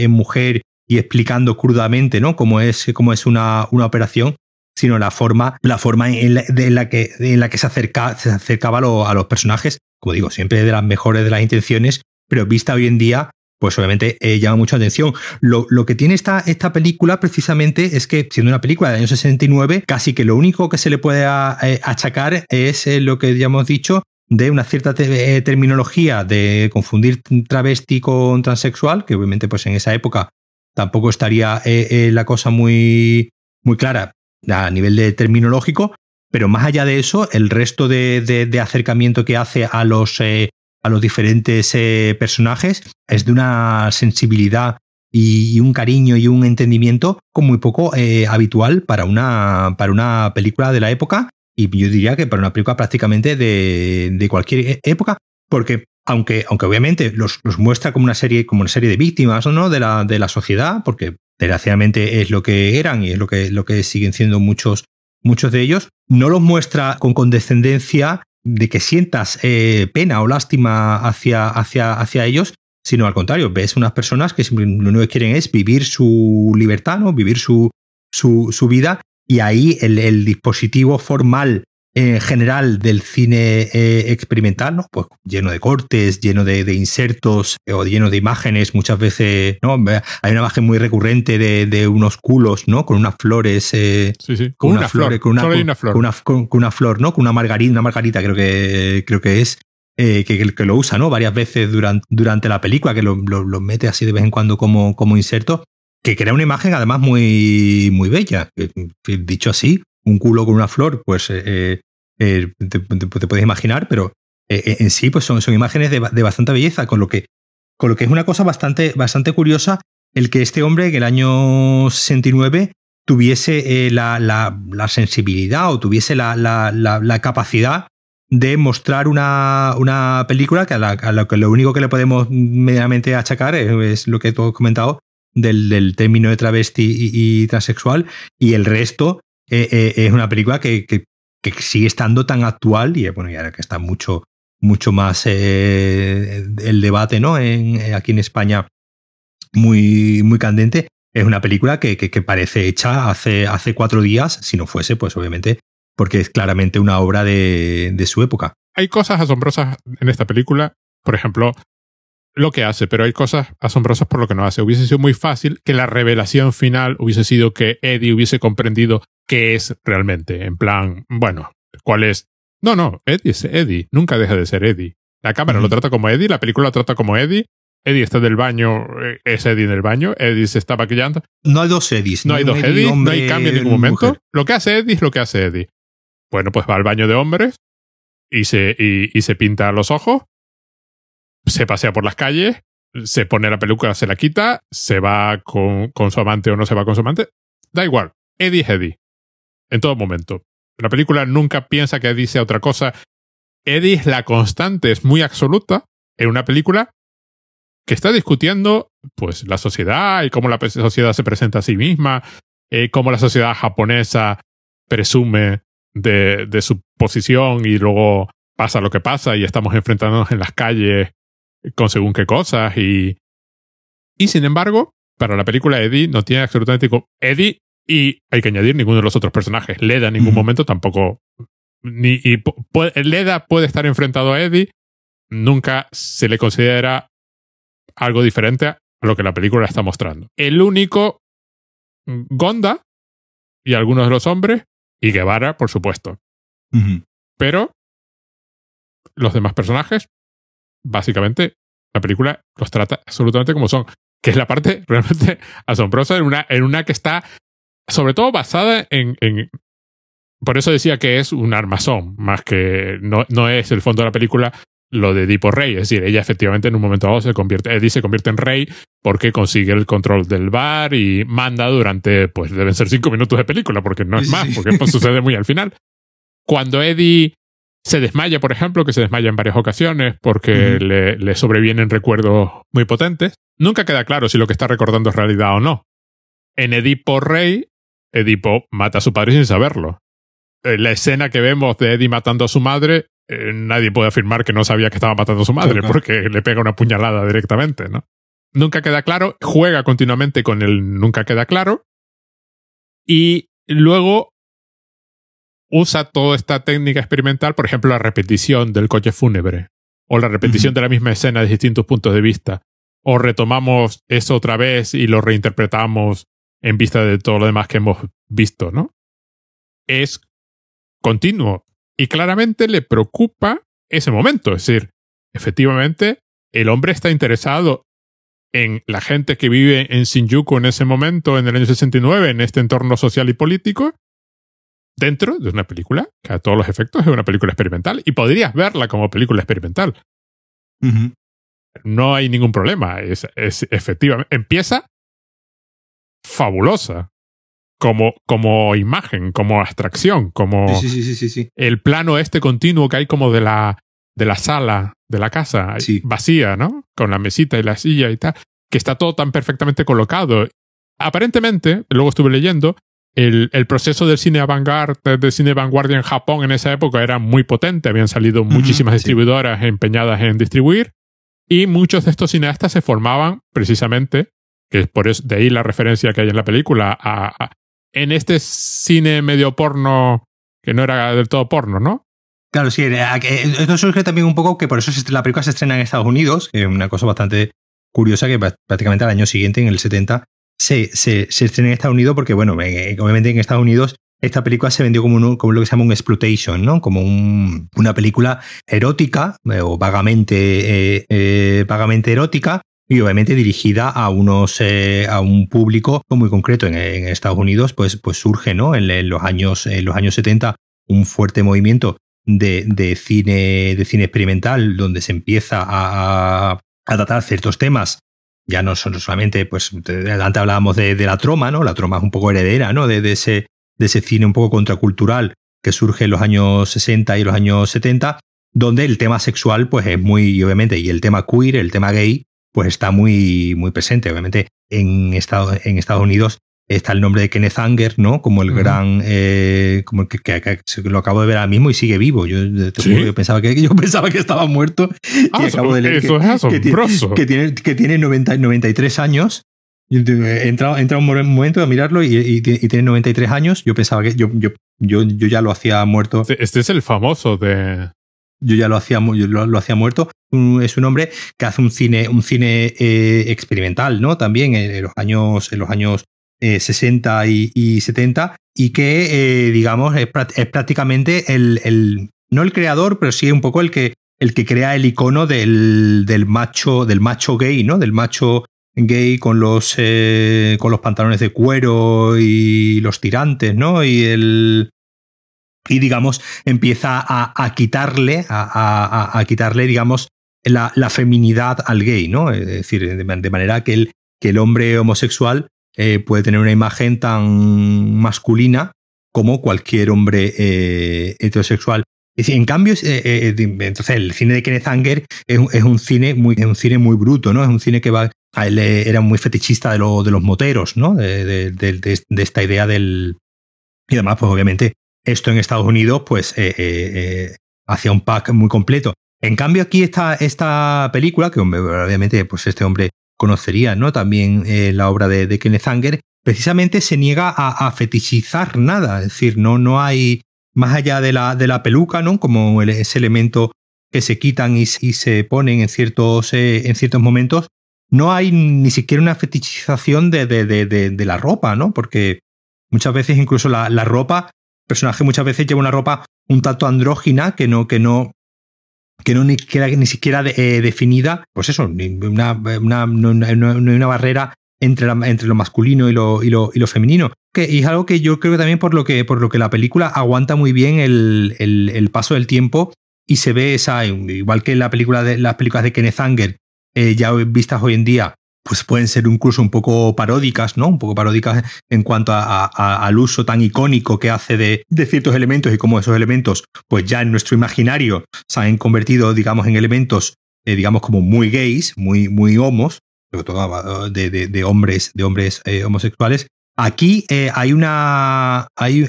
en mujer y explicando crudamente ¿no? cómo es, cómo es una, una operación, sino la forma, la forma en la, que, en la que se, acerca, se acercaba a, los personajes, como digo, siempre de las mejores de las intenciones, pero vista hoy en día, pues obviamente eh, llama mucha atención. Lo, que tiene esta, esta película precisamente es que, siendo una película del año 69, casi que lo único que se le puede eh, achacar es eh, lo que ya hemos dicho, de una cierta terminología de confundir travesti con transexual, que obviamente pues en esa época tampoco estaría la cosa muy, muy clara a nivel de terminológico, pero más allá de eso, el resto de, acercamiento que hace a los, eh, a los diferentes eh, personajes es de una sensibilidad y, un cariño y un entendimiento como muy poco eh, habitual para una, para una película de la época y yo diría que para una película prácticamente de, cualquier e, época, porque aunque, aunque obviamente los, los, muestra como una serie, como una serie de víctimas ¿no? de, la, de la sociedad, porque desgraciadamente es lo que eran y es lo que, lo que siguen siendo muchos, muchos de ellos, no los muestra con condescendencia de que sientas eh, pena o lástima hacia, hacia, hacia ellos, sino al contrario, ves unas personas que lo único que quieren es vivir su libertad, ¿no? vivir su, su, su vida, y ahí el, el dispositivo formal en general del cine eh, experimental, ¿no? Pues lleno de cortes, lleno de, insertos o lleno de imágenes, muchas veces, ¿no? Hay una imagen muy recurrente de, unos culos, ¿no? Con unas flores. Eh, sí, sí. Con, una, flor, con una, flor. Con una, flor, ¿no? Con una margarita, una margarita creo que, creo que es. Eh, que, que, lo usa, ¿no? Varias veces durante, durante la película, que lo, lo, mete así de vez en cuando como, como inserto, que crea una imagen además muy, muy bella. Dicho así, un culo con una flor, pues eh, eh, te, puedes imaginar, pero eh, en sí pues son, son imágenes de, bastante belleza, con lo, que, con lo que es una cosa bastante, bastante curiosa el que este hombre en el año 69 tuviese la, la, sensibilidad o tuviese la, la, capacidad de mostrar una, una película que a, lo que lo único que le podemos medianamente achacar es, lo que tú has comentado del, del término de travesti y, transexual y el resto eh, eh, es una película que, que, sigue estando tan actual y bueno, ya que está mucho, mucho más eh, el debate ¿no? En, aquí en España muy, muy candente. Es una película que, que, parece hecha hace, hace cuatro días, si no fuese, pues obviamente, porque es claramente una obra de, de su época. Hay cosas asombrosas en esta película. Por ejemplo, lo que hace, pero hay cosas asombrosas por lo que no hace. Hubiese sido muy fácil que la revelación final hubiese sido que Eddie hubiese comprendido qué es realmente. En plan, bueno, ¿cuál es? No, no, Eddie es Eddie, nunca deja de ser Eddie. La cámara lo trata como Eddie, la película lo trata como Eddie. Eddie está del baño, eh, es Eddie en el baño, Eddie se está maquillando. No hay dos Eddies. No hay dos Eddie, no hay cambio en ningún momento. Lo que hace Eddie es lo que hace Eddie. Bueno, pues va al baño de hombres y se, y se pinta los ojos se pasea por las calles, se pone la peluca, se la quita, se va con, con su amante o no se va con su amante. Da igual. Eddie es Eddie. En todo momento. La película nunca piensa que Eddie sea otra cosa. Eddie es la constante, es muy absoluta en una película que está discutiendo pues la sociedad y cómo la sociedad se presenta a sí misma, eh, cómo la sociedad japonesa presume de, de su posición y luego pasa lo que pasa y estamos enfrentándonos en las calles con según qué cosas y... Y sin embargo, para la película Eddie no tiene absolutamente... Eddie y hay que añadir ninguno de los otros personajes. Leda en ningún momento tampoco... Ni, y Leda puede estar enfrentado a Eddie. Nunca se le considera algo diferente a lo que la película está mostrando. El único Gonda y algunos de los hombres y Guevara, por supuesto. Pero los demás personajes, básicamente, la película los trata absolutamente como son. Que es la parte [LAUGHS] realmente asombrosa en una, en una que está, sobre todo basada en, en por eso decía que es un armazón, más que no, no es el fondo de la película lo de Edipo Rey. Es decir, ella efectivamente en un momento dado se convierte, Eddie se convierte en rey porque consigue el control del bar y manda durante, pues deben ser cinco minutos de película, porque no es más, porque esto sucede muy al final. Cuando Eddie se desmaya, por ejemplo, que se desmaya en varias ocasiones porque le, le sobrevienen recuerdos muy potentes, nunca queda claro si lo que está recordando es realidad o no. En Edipo Rey, Edipo mata a su padre sin saberlo. Eh, la escena que vemos de Eddie matando a su madre, eh, nadie puede afirmar que no sabía que estaba matando a su madre porque le pega una puñalada directamente, ¿no? Nunca queda claro, juega continuamente con el nunca queda claro y luego usa toda esta técnica experimental, por ejemplo, la repetición del coche fúnebre o la repetición de la misma escena de distintos puntos de vista o retomamos eso otra vez y lo reinterpretamos en vista de todo lo demás que hemos visto, ¿no? Es continuo y claramente le preocupa ese momento. Es decir, efectivamente, el hombre está interesado en la gente que vive en Shinjuku en ese momento, en el año 69, en este entorno social y político, dentro de una película que a todos los efectos es una película experimental y podrías verla como película experimental. No hay ningún problema. Es, es efectivamente. Empieza fabulosa como, como imagen, como abstracción, como el plano este continuo que hay como de la, de la sala de la casa vacía, ¿no? Con la mesita y la silla y tal, que está todo tan perfectamente colocado. Aparentemente, luego estuve leyendo, el, el proceso del cine avant-garde, del cine vanguardia en Japón en esa época era muy potente, habían salido muchísimas distribuidoras empeñadas en distribuir, y muchos de estos cineastas se formaban precisamente, que es por eso, de ahí la referencia que hay en la película, a en este cine medio porno, que no era del todo porno, ¿no? Claro, sí, eh, esto surge también un poco que por eso la película se estrena en Estados Unidos, una cosa bastante curiosa que prácticamente al año siguiente, en el 70, se, se, estrena en Estados Unidos porque, bueno, eh, obviamente en Estados Unidos esta película se vendió como, como lo que se llama un exploitation, ¿no? Como una película erótica eh, o vagamente, vagamente erótica, y obviamente dirigida a unos eh, a un público muy concreto. En, Estados Unidos pues pues surge no en, los años en los años 70 un fuerte movimiento de, de cine de cine experimental donde se empieza a, a tratar ciertos temas. Ya no son solamente pues antes hablábamos de, la troma no la troma es un poco heredera no de, de, ese de ese cine un poco contracultural que surge en los años 60 y los años 70 donde el tema sexual pues es muy obviamente y el tema queer el tema gay pues está muy, muy presente. Obviamente en Estados, en Estados Unidos está el nombre de Kenneth Anger, ¿no? Como el gran, eh, como que, que, lo acabo de ver ahora mismo y sigue vivo. Yo, yo, pensaba que yo [LAUGHS] pensaba que estaba muerto y acabo de leer eso que, es que, tiene, que tiene 90, 93 años. He entrado, he un momento a mirarlo y, y, tiene 93 años. Yo pensaba que yo, yo, yo, yo ya lo hacía muerto. Este, este es el famoso de, yo ya lo hacía, lo, hacía muerto. Es un hombre que hace un cine, un cine eh, experimental, ¿no? También en los años, en los años 60 eh, y, 70, y que, eh, digamos, es, prácticamente el, el, no el creador, pero sí un poco el que, el que crea el icono del, del macho, del macho gay, ¿no? Del macho gay con los, con los pantalones de cuero y los tirantes, ¿no? Y el, y digamos empieza a, quitarle, a, quitarle, digamos, la, la, feminidad al gay, ¿no? Es decir, de, manera que el, que el hombre homosexual eh, puede tener una imagen tan masculina como cualquier hombre eh, heterosexual. En cambio, eh, entonces el cine de Kenneth Anger es, un cine muy, es un cine muy bruto, ¿no? Es un cine que va. A era muy fetichista de, lo, de los moteros, ¿no? De, de, de, esta idea del. Y además, pues obviamente, esto en Estados Unidos, pues, eh, eh, eh, hacía un pack muy completo. En cambio, aquí está esta película, que obviamente pues este hombre conocería ¿no? también la obra de, Kenneth Anger, precisamente se niega a, fetichizar nada. Es decir, no, no hay, más allá de la, de la peluca, ¿no? como ese elemento que se quitan y, se ponen en ciertos, en ciertos momentos, no hay ni siquiera una fetichización de, de, de, la ropa, ¿no? Porque muchas veces incluso la, la, ropa, personaje muchas veces lleva una ropa un tanto andrógina que no, que no, que no ni siquiera, ni siquiera eh, definida, pues eso, una, una, una barrera entre, entre, lo masculino y lo, y lo, y lo femenino. Que, y es algo que yo creo que también por lo que, por lo que la película aguanta muy bien el, el, paso del tiempo y se ve esa, igual que la película de, las películas de Kenneth Anger, eh, ya vistas hoy en día, pues pueden ser incluso un poco paródicas, ¿no? Un poco paródicas en cuanto a, al uso tan icónico que hace de, ciertos elementos y cómo esos elementos, pues ya en nuestro imaginario se han convertido, digamos, en elementos, eh, digamos, como muy gays, muy, muy homos, sobre todo de, de, hombres, de hombres eh, homosexuales. Aquí hay una. Hay, un,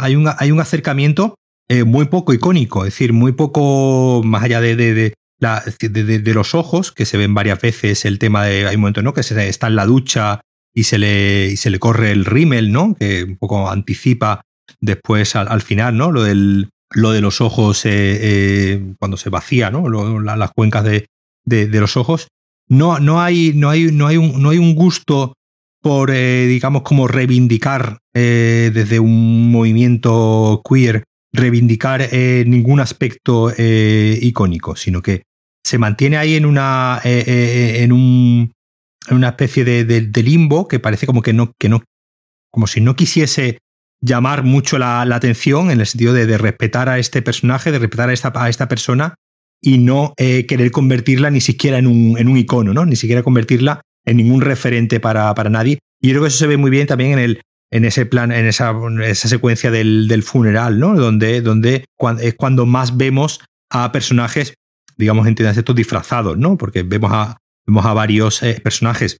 hay, un, hay un acercamiento eh, muy poco icónico, es decir, muy poco más allá de, los ojos, que se ven varias veces el tema de, hay un momento, ¿no? Que se, está en la ducha y se le, y se le corre el rímel, ¿no? Que un poco anticipa después al, final, ¿no? Lo, del, lo de los ojos eh, eh, cuando se vacía, ¿no? las cuencas de, de, los ojos. No, no, hay, no, hay, no, hay un, no hay un gusto por, digamos, como reivindicar desde un movimiento queer reivindicar eh, ningún aspecto eh, icónico, sino que se mantiene ahí en una, eh, en, un, en una especie de, limbo que parece como que no, que no, como si no quisiese llamar mucho la, atención en el sentido de, respetar a este personaje, de respetar a esta, a esta persona y no querer convertirla ni siquiera en un, en un icono, ¿no? Ni siquiera convertirla en ningún referente para, para nadie. Y creo que eso se ve muy bien también en el, en ese plan, en esa, esa secuencia del, del, funeral, ¿no? Donde, donde es cuando más vemos a personajes, digamos, entiendas estos disfrazados, ¿no? Porque vemos a, vemos a varios eh, personajes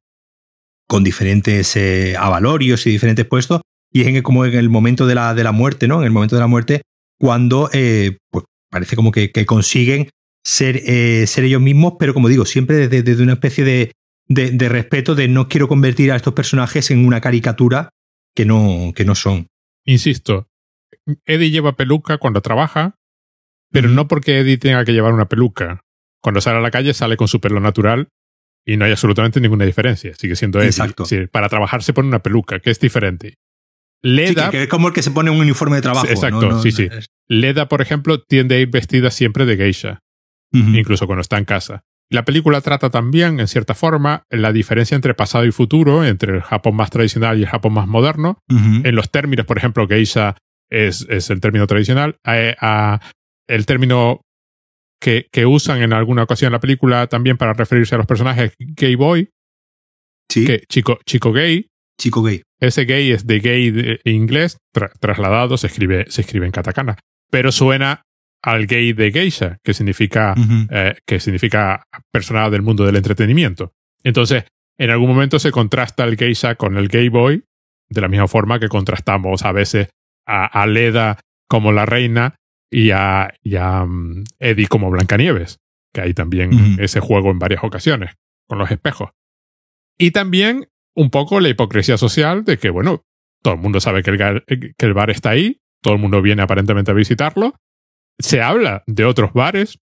con diferentes eh, avalorios y diferentes puestos, y es en, como en el momento de la, de la muerte, ¿no? En el momento de la muerte, cuando eh, pues parece como que, consiguen ser, ser ellos mismos, pero como digo, siempre desde, desde una especie de, de, de, respeto de no quiero convertir a estos personajes en una caricatura que no, que no son. Insisto, Eddie lleva peluca cuando trabaja, pero no porque Eddie tenga que llevar una peluca. Cuando sale a la calle sale con su pelo natural y no hay absolutamente ninguna diferencia. Sigue siendo Eddie. Exacto. para trabajar se pone una peluca, que es diferente. Leda. que es como el que se pone un uniforme de trabajo. Exacto, sí, sí. Leda, por ejemplo, tiende a ir vestida siempre de geisha, incluso cuando está en casa. La película trata también, en cierta forma, la diferencia entre pasado y futuro, entre el Japón más tradicional y el Japón más moderno. En los términos, por ejemplo, geisha es, es el término tradicional. El término que, que, usan en alguna ocasión en la película también para referirse a los personajes gay boy. Sí. Que, chico, chico gay. Chico gay. Ese gay es de gay de inglés, trasladado, se escribe, se escribe en katakana. Pero suena al gay de geisha, que significa, eh, que significa persona del mundo del entretenimiento. Entonces, en algún momento se contrasta el geisha con el gay boy, de la misma forma que contrastamos a veces a, Leda como la reina y a, mm, Eddie como Blancanieves, que hay también ese juego en varias ocasiones con los espejos. Y también un poco la hipocresía social de que, bueno, todo el mundo sabe que el, que el bar está ahí, todo el mundo viene aparentemente a visitarlo, se habla de otros bares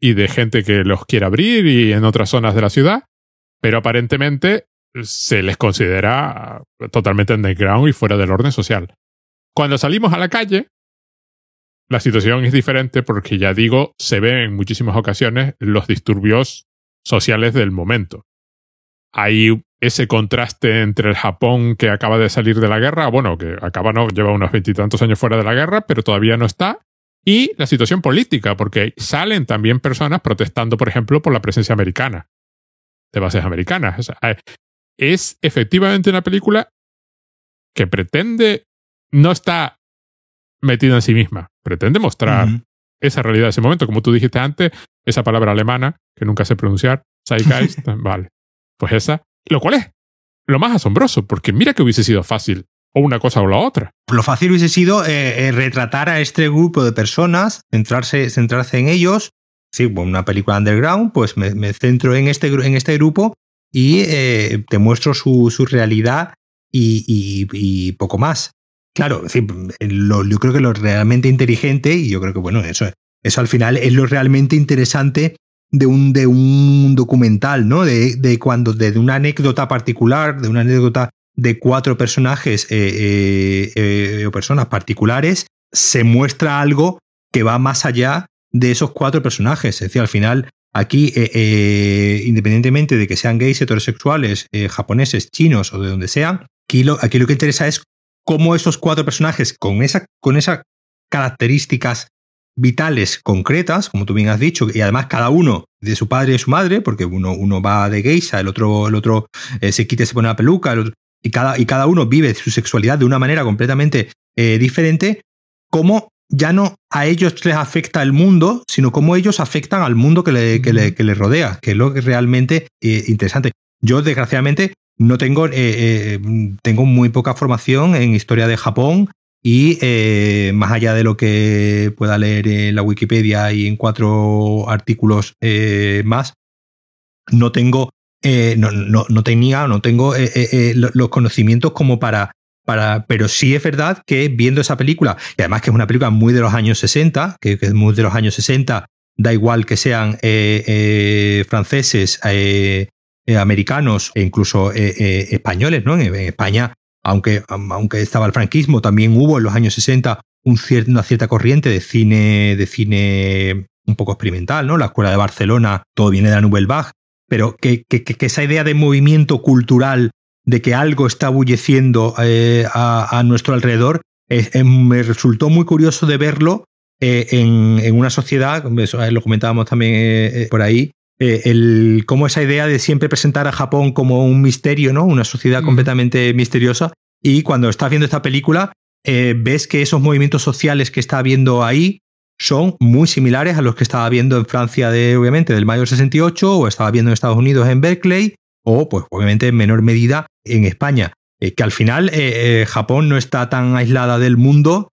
y de gente que los quiere abrir y en otras zonas de la ciudad, pero aparentemente se les considera totalmente underground y fuera del orden social. Cuando salimos a la calle, la situación es diferente porque ya digo, se ven en muchísimas ocasiones los disturbios sociales del momento. Hay ese contraste entre el Japón que acaba de salir de la guerra, bueno, que acaba no, lleva unos veintitantos años fuera de la guerra, pero todavía no está, y la situación política, porque salen también personas protestando, por ejemplo, por la presencia americana, de bases americanas. es efectivamente una película que pretende, no está metida en sí misma, pretende mostrar esa realidad de ese momento, como tú dijiste antes, esa palabra alemana que nunca sé pronunciar, Zeitgeist, [LAUGHS] vale, pues esa, lo cual es lo más asombroso, porque mira que hubiese sido fácil o una cosa o la otra. Lo fácil hubiese sido eh, eh, retratar a este grupo de personas, centrarse, centrarse en ellos, sí, una película underground, pues me, centro en este, en este grupo y eh, te muestro su, su realidad y, poco más. Claro, yo creo que lo realmente inteligente, y yo creo que, bueno, eso, eso al final es lo realmente interesante de un, de un documental, ¿no? De, de cuando, de una anécdota particular, de una anécdota de cuatro personajes eh, eh, o personas particulares, se muestra algo que va más allá de esos cuatro personajes. Es decir, al final, aquí, eh, independientemente de que sean gays, heterosexuales, japoneses, chinos o de donde sean, aquí lo, aquí lo que interesa es cómo esos cuatro personajes, con, esa, con esas características vitales concretas, como tú bien has dicho, y además cada uno de su padre y su madre, porque uno, uno va de geisha, el otro, el otro se quita y se pone una peluca, y, cada, y cada uno vive su sexualidad de una manera completamente diferente, cómo ya no a ellos les afecta el mundo, sino cómo ellos afectan al mundo que le, que le, rodea, que es lo que es realmente eh, interesante. Yo, desgraciadamente, no tengo, eh, eh, tengo muy poca formación en historia de Japón y más allá de lo que pueda leer en la Wikipedia y en cuatro artículos más, no tengo, no, no, no, tenía, no tengo los conocimientos como para pero sí es verdad que viendo esa película, y además que es una película muy de los años 60, que, es muy de los años 60, da igual que sean eh, eh, franceses, eh, americanos e incluso españoles, ¿no? En, España, aunque, aunque estaba el franquismo, también hubo en los años 60 una cierta corriente de cine, de cine un poco experimental, ¿no? La Escuela de Barcelona, todo viene de la Nouvelle Vague, pero que, esa idea de movimiento cultural de que algo está bulleciendo eh, a, nuestro alrededor, me resultó muy curioso de verlo eh, en, una sociedad, lo comentábamos también eh, por ahí, el, como esa idea de siempre presentar a Japón como un misterio, ¿no? Una sociedad completamente misteriosa. Y cuando estás viendo esta película, ves que esos movimientos sociales que está viendo ahí son muy similares a los que estaba viendo en Francia, de, obviamente, del mayo del 68, o estaba viendo en Estados Unidos en Berkeley, o pues obviamente en menor medida en España. Eh, que al final eh, eh, Japón no está tan aislada del mundo,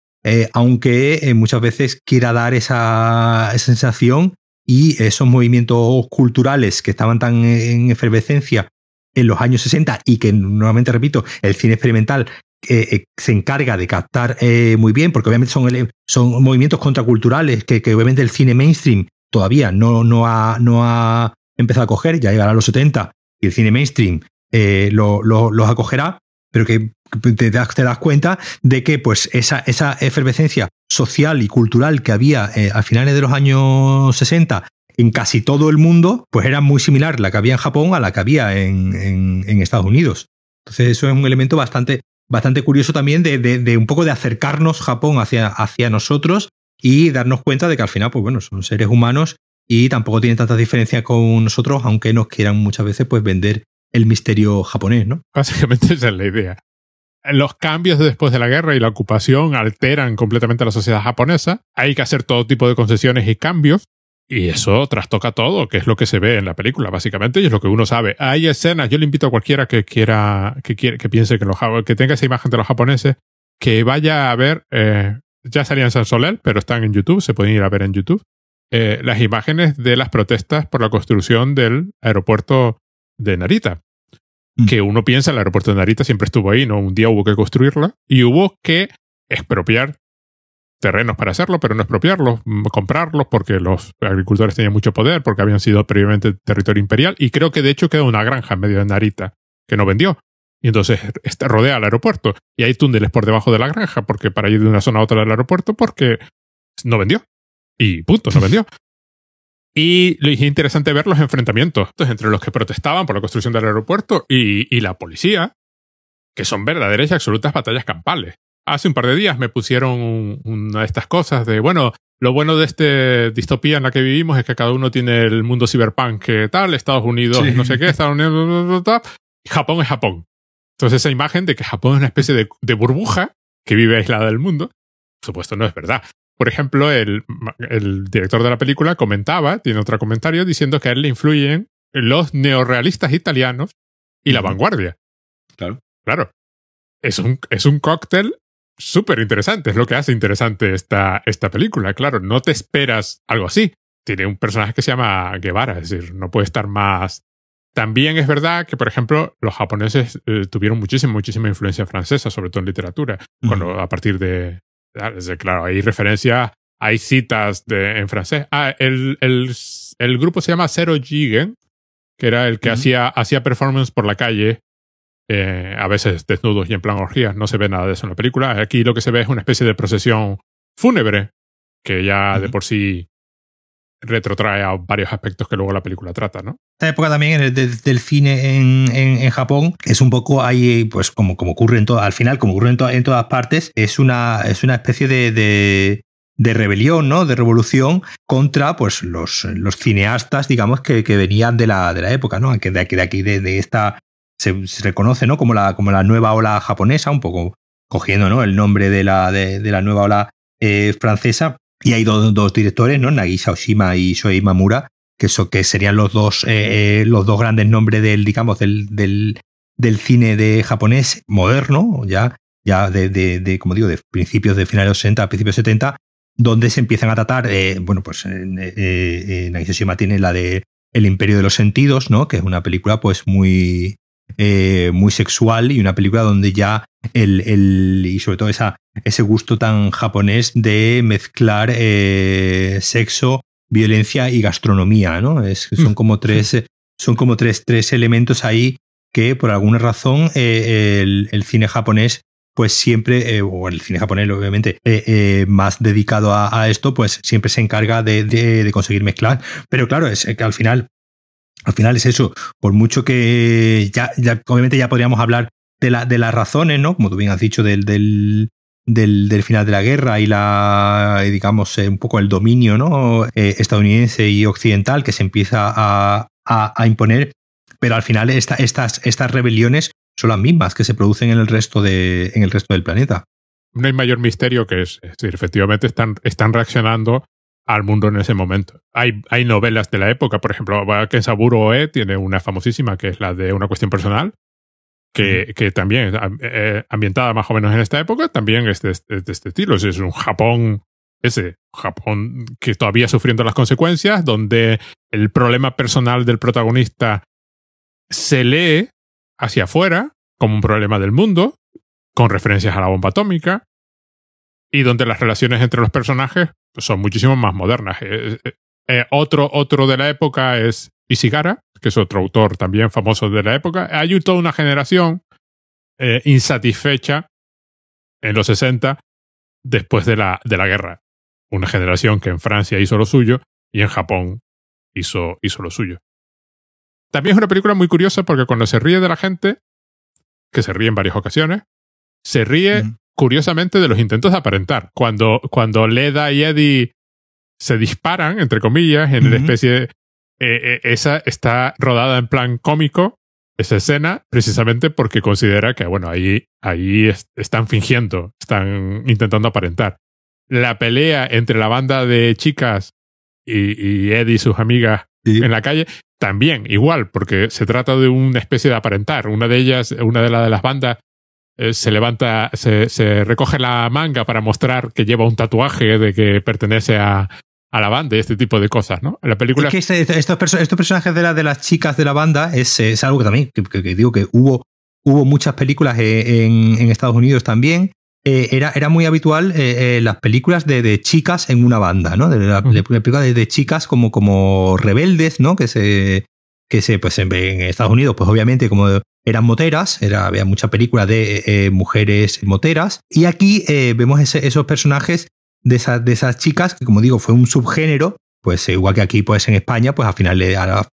aunque muchas veces quiera dar esa, sensación y esos movimientos culturales que estaban tan en efervescencia en los años 60 y que nuevamente repito, el cine experimental se encarga de captar muy bien, porque obviamente son, son movimientos contraculturales que, obviamente el cine mainstream todavía no, no, ha, no ha empezado a coger, ya llegará a los 70 y el cine mainstream eh, los acogerá, pero que te das, te das, cuenta de que pues esa, esa efervescencia social y cultural que había eh, a finales de los años 60 en casi todo el mundo, pues era muy similar la que había en Japón a la que había en, Estados Unidos. Entonces eso es un elemento bastante, bastante curioso también de, de, un poco de acercarnos Japón hacia, hacia nosotros y darnos cuenta de que al final, pues bueno, son seres humanos y tampoco tienen tanta diferencia con nosotros, aunque nos quieran muchas veces pues vender el misterio japonés, ¿no? Básicamente esa es la idea. Los cambios después de la guerra y la ocupación alteran completamente la sociedad japonesa. Hay que hacer todo tipo de concesiones y cambios. Y eso trastoca todo, que es lo que se ve en la película, básicamente, y es lo que uno sabe. Hay escenas, yo le invito a cualquiera que quiera, que, quiera, que piense que, los, que tenga esa imagen de los japoneses, que vaya a ver, eh, ya salían en San Soler, pero están en YouTube, se pueden ir a ver en YouTube, eh, las imágenes de las protestas por la construcción del aeropuerto de Narita. Mm. Que uno piensa, el aeropuerto de Narita siempre estuvo ahí, ¿no? Un día hubo que construirla y hubo que expropiar terrenos para hacerlo, pero no expropiarlos, mm, comprarlos porque los agricultores tenían mucho poder, porque habían sido previamente territorio imperial y creo que de hecho quedó una granja en medio de Narita que no vendió. Y entonces este, rodea el aeropuerto y hay túneles por debajo de la granja porque para ir de una zona a otra del aeropuerto porque no vendió. Y punto, no vendió. Y lo es interesante ver los enfrentamientos entre los que protestaban por la construcción del aeropuerto y, la policía, que son verdaderas y absolutas batallas campales. Hace un par de días me pusieron una de estas cosas de, bueno, lo bueno de esta distopía en la que vivimos es que cada uno tiene el mundo cyberpunk que tal, Estados Unidos no sé qué, Estados Unidos, Japón es Japón. Entonces esa imagen de que Japón es una especie de, de burbuja que vive aislada del mundo, por supuesto no es verdad. Por ejemplo, el, director de la película comentaba, tiene otro comentario, diciendo que a él le influyen los neorrealistas italianos y la vanguardia. Claro. Claro. Es un, es un cóctel súper interesante. Es lo que hace interesante esta, esta película. Claro, no te esperas algo así. tiene un personaje que se llama Guevara, es decir, no puede estar más... También es verdad que, por ejemplo, los japoneses eh, tuvieron muchísima, muchísima influencia francesa, sobre todo en literatura, cuando, a partir de... Claro, hay referencias, hay citas de, en francés. Ah, el, el, el grupo se llama Zero Jigen, que era el que hacía, hacía performance por la calle, eh, a veces desnudos y en plan orgías. No se ve nada de eso en la película. Aquí lo que se ve es una especie de procesión fúnebre, que ya de por sí retrotrae a varios aspectos que luego la película trata, ¿no? Esta época también el, del, cine en, en, Japón es un poco ahí, pues como, como ocurre en todo, al final, como ocurre en, en todas partes, es una, es una especie de, de, rebelión, ¿no? De revolución contra pues los, los cineastas, digamos, que, que venían de la, de la época, ¿no? Que de aquí, de de, esta se, reconoce, ¿no? Como la, como la nueva ola japonesa, un poco cogiendo, ¿no? El nombre de la, de, la nueva ola eh, francesa y hay dos, dos directores, ¿no? Nagisa Oshima y Shoei Mamura, que, eso, que serían los dos, eh, eh, los dos grandes nombres del, digamos, del, del, cine de japonés moderno, ya, ya de, de, de, como digo, de principios de finales de los 60, principios de 70, donde se empiezan a tratar, eh, bueno, pues eh, Nagisa Oshima tiene la de El Imperio de los Sentidos, ¿no? Que es una película, pues, muy, eh, muy sexual y una película donde ya el, el y sobre todo esa, ese gusto tan japonés de mezclar eh, sexo, violencia y gastronomía, ¿no? Es, son como tres, son como tres, tres elementos ahí que por alguna razón eh, el, cine japonés pues siempre, o el cine japonés obviamente más dedicado a, esto, pues siempre se encarga de, de, conseguir mezclar. Pero claro, es que al final al final es eso, por mucho que ya, ya obviamente ya podríamos hablar de, la, las razones, ¿no? Como tú bien has dicho, del, final de la guerra y la, digamos, eh, un poco el dominio. Eh, estadounidense y occidental que se empieza a, imponer, pero al final estas, rebeliones son las mismas que se producen en el resto, del planeta. No hay mayor misterio que es, decir, efectivamente están reaccionando al mundo en ese momento. Hay, hay novelas de la época, por ejemplo, Kensaburo Oe tiene una famosísima que es la de una cuestión personal, que, que también eh, ambientada más o menos en esta época, también es de, este estilo. Es un Japón, ese Japón que todavía sufriendo las consecuencias, donde el problema personal del protagonista se lee hacia afuera como un problema del mundo, con referencias a la bomba atómica, y donde las relaciones entre los personajes son muchísimo más modernas. Eh, eh, eh, otro, otro de la época es Ishigara, que es otro autor también famoso de la época. Hay toda una generación insatisfecha en los 60 después de la, de la guerra. Una generación que en Francia hizo lo suyo y en Japón hizo, hizo lo suyo. También es una película muy curiosa porque cuando se ríe de la gente, que se ríe en varias ocasiones, se ríe curiosamente, de los intentos de aparentar. Cuando, cuando Leda y Eddie se disparan, entre comillas, en una especie de, eh, eh, esa está rodada en plan cómico, esa escena, precisamente porque considera que, bueno, ahí, ahí están fingiendo, están intentando aparentar. La pelea entre la banda de chicas y, Eddie y sus amigas en la calle, también igual, porque se trata de una especie de aparentar. Una de ellas, una de, las de las bandas, eh, se levanta, se, se, recoge la manga para mostrar que lleva un tatuaje de que pertenece a, a la banda y este tipo de cosas, ¿no? la película... Es que este, estos, estos, personajes de, la, de las chicas de la banda es, es algo que también, que, digo que hubo, hubo muchas películas eh, en, en Estados Unidos también. Eh, era, era muy habitual las películas de, de, chicas en una banda, ¿no? De la, de, de, chicas como, como rebeldes, ¿no? Que se, que se, pues en, Estados Unidos, pues obviamente como eran moteras, era, había mucha película de eh, mujeres moteras, y aquí eh, vemos esos personajes de esas, de esas chicas, que como digo, fue un subgénero, pues igual que aquí pues en España, pues a finales, a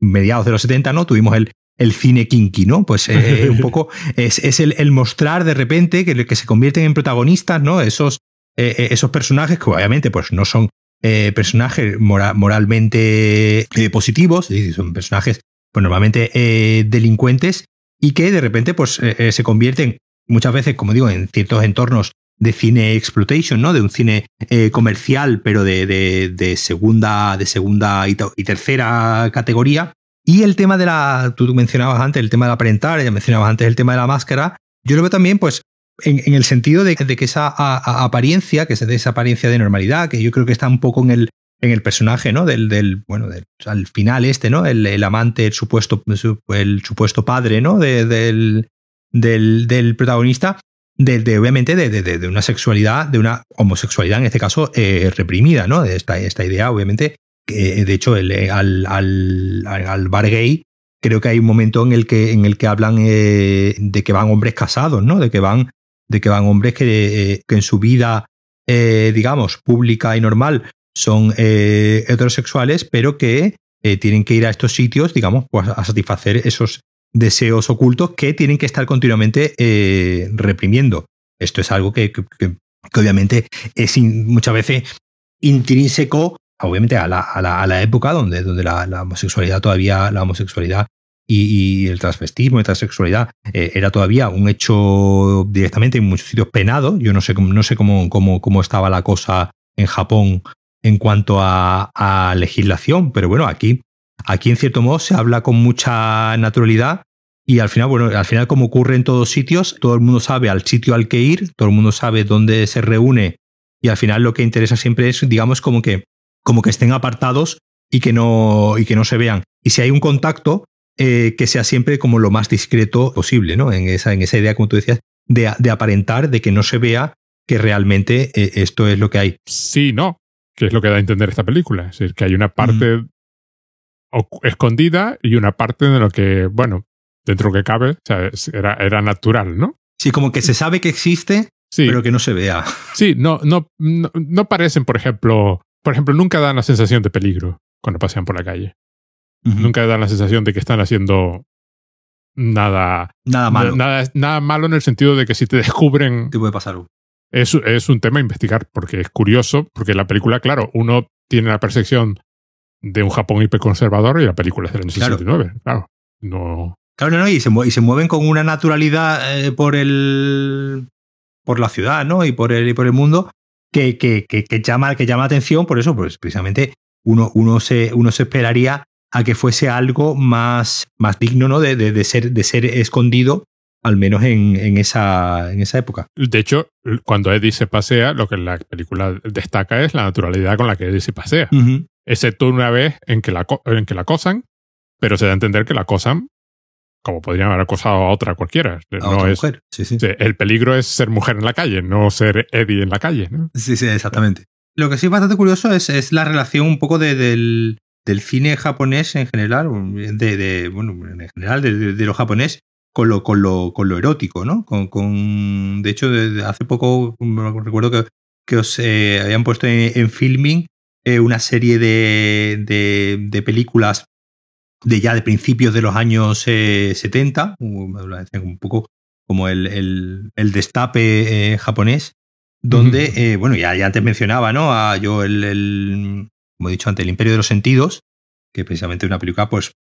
mediados de los 70, ¿no? Tuvimos el, el cine kinky, ¿no? Pues eh, un poco [LAUGHS] es, es el, el, mostrar de repente que, que se convierten en protagonistas, ¿no? Esos, esos personajes que obviamente pues no son eh, personajes moralmente eh, positivos, son personajes pues, normalmente eh, delincuentes y que de repente pues, se convierten muchas veces, como digo, en ciertos entornos de cine exploitation, ¿no? De un cine comercial, pero de, de, segunda, de segunda y, tercera categoría. Y el tema de la, tú mencionabas antes el tema de aparentar, ya mencionabas antes el tema de la máscara. Yo lo veo también, pues, en, el sentido de, que esa apariencia, que es esa apariencia de normalidad, que yo creo que está un poco en el, en el personaje, ¿no? Del, del bueno, al final este, ¿no? El, el, amante, el supuesto, el supuesto padre, ¿no? De, del, del, del, protagonista, de, de obviamente de, de, una sexualidad, de una homosexualidad en este caso eh, reprimida, ¿no? De esta, esta idea, obviamente, que de hecho el, al, al, al, bar gay creo que hay un momento en el que, en el que hablan eh, de que van hombres casados, ¿no? De que van, de que van hombres que, eh, que en su vida, eh, digamos, pública y normal son eh, heterosexuales, pero que eh, tienen que ir a estos sitios, digamos, pues, a satisfacer esos deseos ocultos que tienen que estar continuamente eh, reprimiendo. Esto es algo que, que, que obviamente es muchas veces intrínseco, obviamente, a la, a la, a la época donde, donde la, homosexualidad todavía, la homosexualidad y, el transvestismo y transexualidad era todavía un hecho directamente en muchos sitios penado. Yo no sé, no sé cómo, cómo, cómo estaba la cosa en Japón en cuanto a, legislación, pero bueno, aquí, aquí en cierto modo se habla con mucha naturalidad y al final, bueno, al final como ocurre en todos sitios, todo el mundo sabe al sitio al que ir, todo el mundo sabe dónde se reúne y al final lo que interesa siempre es, digamos, como que, como que estén apartados y que no, y que no se vean. Y si hay un contacto, eh, que sea siempre como lo más discreto posible, ¿no? En esa, en esa idea, como tú decías, de, de aparentar, de que no se vea que realmente eh, esto es lo que hay. Sí, no que es lo que da a entender esta película. Es decir, que hay una parte mm. escondida y una parte de lo que, bueno, dentro que cabe, o sea, era, era natural, ¿no? Sí, como que se sabe que existe, sí. pero que no se vea. Sí, no, no, no, no, parecen, por ejemplo, por ejemplo, nunca dan la sensación de peligro cuando pasean por la calle. Uh -huh. Nunca dan la sensación de que están haciendo nada, nada malo. Nada, nada malo en el sentido de que si te [LAUGHS] descubren. Te puede pasar es, es, un tema a investigar porque es curioso, porque la película, claro, uno tiene la percepción de un Japón hiperconservador y la película es del año claro. 69. Claro, no. Claro, no, no, y se, y se mueven con una naturalidad eh, por el. por la ciudad, ¿no? Y por el, y por el mundo que, que, que, que, llama, que llama la atención, por eso, pues precisamente uno, uno, se, uno se esperaría a que fuese algo más, más digno, ¿no? De, de, de ser, de ser escondido al menos en, en, esa, en esa época. De hecho, cuando Eddie se pasea, lo que la película destaca es la naturalidad con la que Eddie se pasea. Uh -huh. Excepto una vez en que, la, en que la acosan, pero se da a entender que la acosan como podrían haber acosado a otra cualquiera. A no otra es, mujer. Sí, sí. El peligro es ser mujer en la calle, no ser Eddie en la calle. ¿no? Sí, sí, exactamente. Lo que sí es bastante curioso es, es la relación un poco de, del, del, cine japonés en general, de, de bueno, en general, de, de, lo japonés, con lo, con lo, con lo erótico, ¿no? Con, con, de hecho, hace poco recuerdo que, que os eh, habían puesto en, en filming eh, una serie de, de, de, películas de ya de principios de los años eh, 70, un poco como el, el, el destape eh, japonés, donde, uh -huh. bueno, ya, ya, antes mencionaba, ¿no? A yo el, el, como he dicho antes, el Imperio de los Sentidos, que precisamente una película, pues,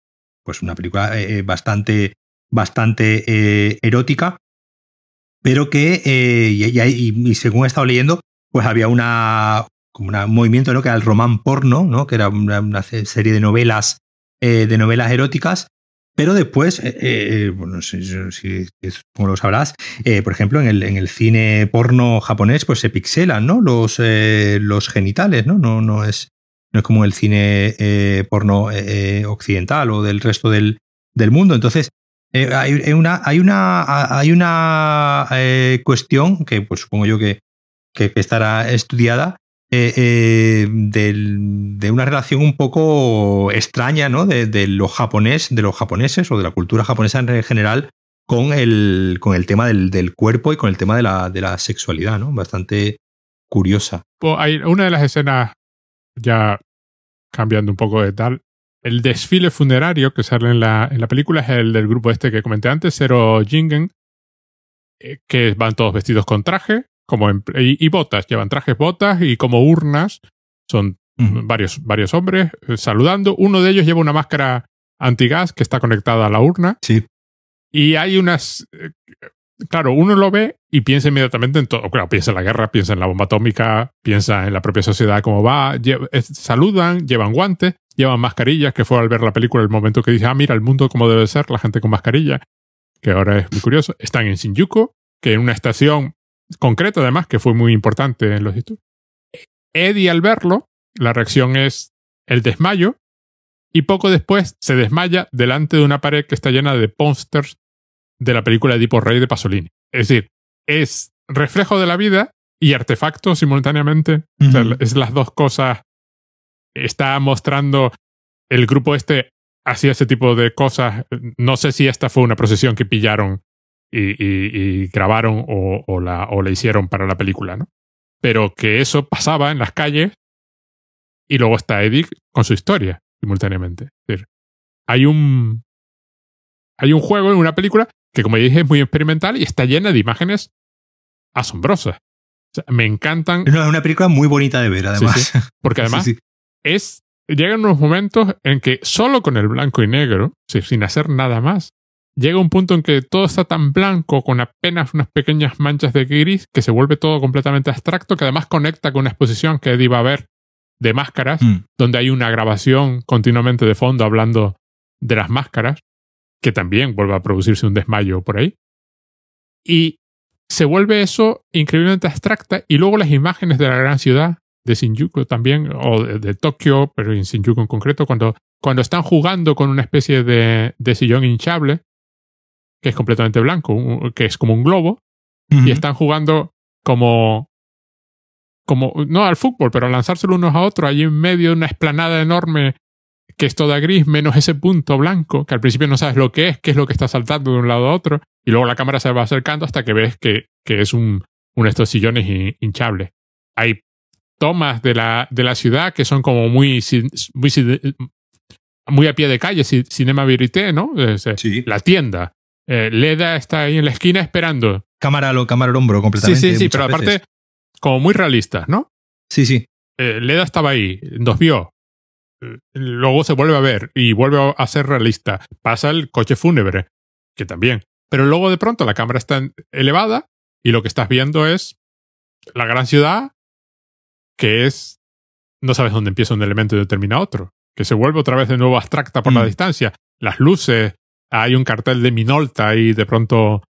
pues una película eh, bastante bastante eh, erótica, pero que, eh, y, según he estado leyendo, pues había una, como un movimiento ¿no? que era el román porno, ¿no? que era una, serie de novelas, eh, de novelas eróticas, pero después, bueno, si, si, como lo sabrás, por ejemplo, en el, en el, cine porno japonés, pues se pixelan ¿no? los, los genitales, ¿no? No, no, es, no es como el cine porno occidental o del resto del, del mundo. Entonces, eh, hay una, hay una, hay una eh, cuestión que pues supongo yo que, estará estudiada eh, de una relación un poco extraña ¿no? de, de, lo de los japoneses o de la cultura japonesa en general con el, con el tema del, del cuerpo y con el tema de la, de la sexualidad, ¿no? Bastante curiosa. Pues hay una de las escenas, ya cambiando un poco de tal, el desfile funerario que sale en la, en la película es el del grupo este que comenté antes, Zero Jingen, eh, que van todos vestidos con traje como en, y, y, botas, llevan trajes, botas y como urnas. Son uh -huh. varios, varios hombres eh, saludando. Uno de ellos lleva una máscara antigas que está conectada a la urna. Sí. Y hay unas. Eh, claro, uno lo ve y piensa inmediatamente en todo. Claro, piensa en la guerra, piensa en la bomba atómica, piensa en la propia sociedad, cómo va. Lle saludan, llevan guantes llevan mascarillas, que fue al ver la película el momento que dice, ah, mira, el mundo como debe ser, la gente con mascarilla, que ahora es muy curioso. Están en Shinjuku, que en una estación concreta además, que fue muy importante en los estudios. Eddie al verlo la reacción es el desmayo y poco después se desmaya delante de una pared que está llena de pósters de la película Edipo Rey de Pasolini. Es decir, es reflejo de la vida y artefacto simultáneamente. es las dos cosas. Está mostrando el grupo este hacía ese tipo de cosas. No sé si esta fue una procesión que pillaron y, grabaron o, la, o la hicieron para la película, ¿no? Pero que eso pasaba en las calles y luego está Eddie con su historia simultáneamente. Es decir, hay un, hay un juego en una película que, como dije, es muy experimental y está llena de imágenes asombrosas. me encantan. es una película muy bonita de ver, además. Porque [LAUGHS] además es llegan unos momentos en que solo con el blanco y negro, sin hacer nada más, llega un punto en que todo está tan blanco con apenas unas pequeñas manchas de gris que se vuelve todo completamente abstracto, que además conecta con una exposición que Eddie va a ver de máscaras, mm. donde hay una grabación continuamente de fondo hablando de las máscaras, que también vuelve a producirse un desmayo por ahí. Y se vuelve eso increíblemente abstracta y luego las imágenes de la gran ciudad, de Shinjuku también, o de, Tokio, pero en Shinjuku en concreto, cuando, cuando están jugando con una especie de, de sillón hinchable, que es completamente blanco, que es como un globo, y están jugando como como, no al fútbol, pero a lanzárselo unos a otros, allí en medio de una esplanada enorme que es toda gris, menos ese punto blanco, que al principio no sabes lo que es, qué es lo que está saltando de un lado a otro, y luego la cámara se va acercando hasta que ves que, que es un, uno de estos sillones hinchables. Hay tomas de la, de la ciudad que son como muy, muy, muy a pie de calle, Cinema Verité, ¿no? Sí. La tienda. Eh, Leda está ahí en la esquina esperando. Cámara, lo, cámara al hombro completamente. Sí, sí, sí, pero aparte como muy realistas, ¿no? Sí, sí. Eh, Leda estaba ahí, nos vio. Eh, luego se vuelve a ver y vuelve a ser realista. Pasa el coche fúnebre, que también. Pero luego de pronto la cámara está elevada y lo que estás viendo es la gran ciudad que es... No sabes dónde empieza un elemento y termina otro. Que se vuelve otra vez de nuevo abstracta por la mm. distancia. Las luces, hay un cartel de Minolta ahí de pronto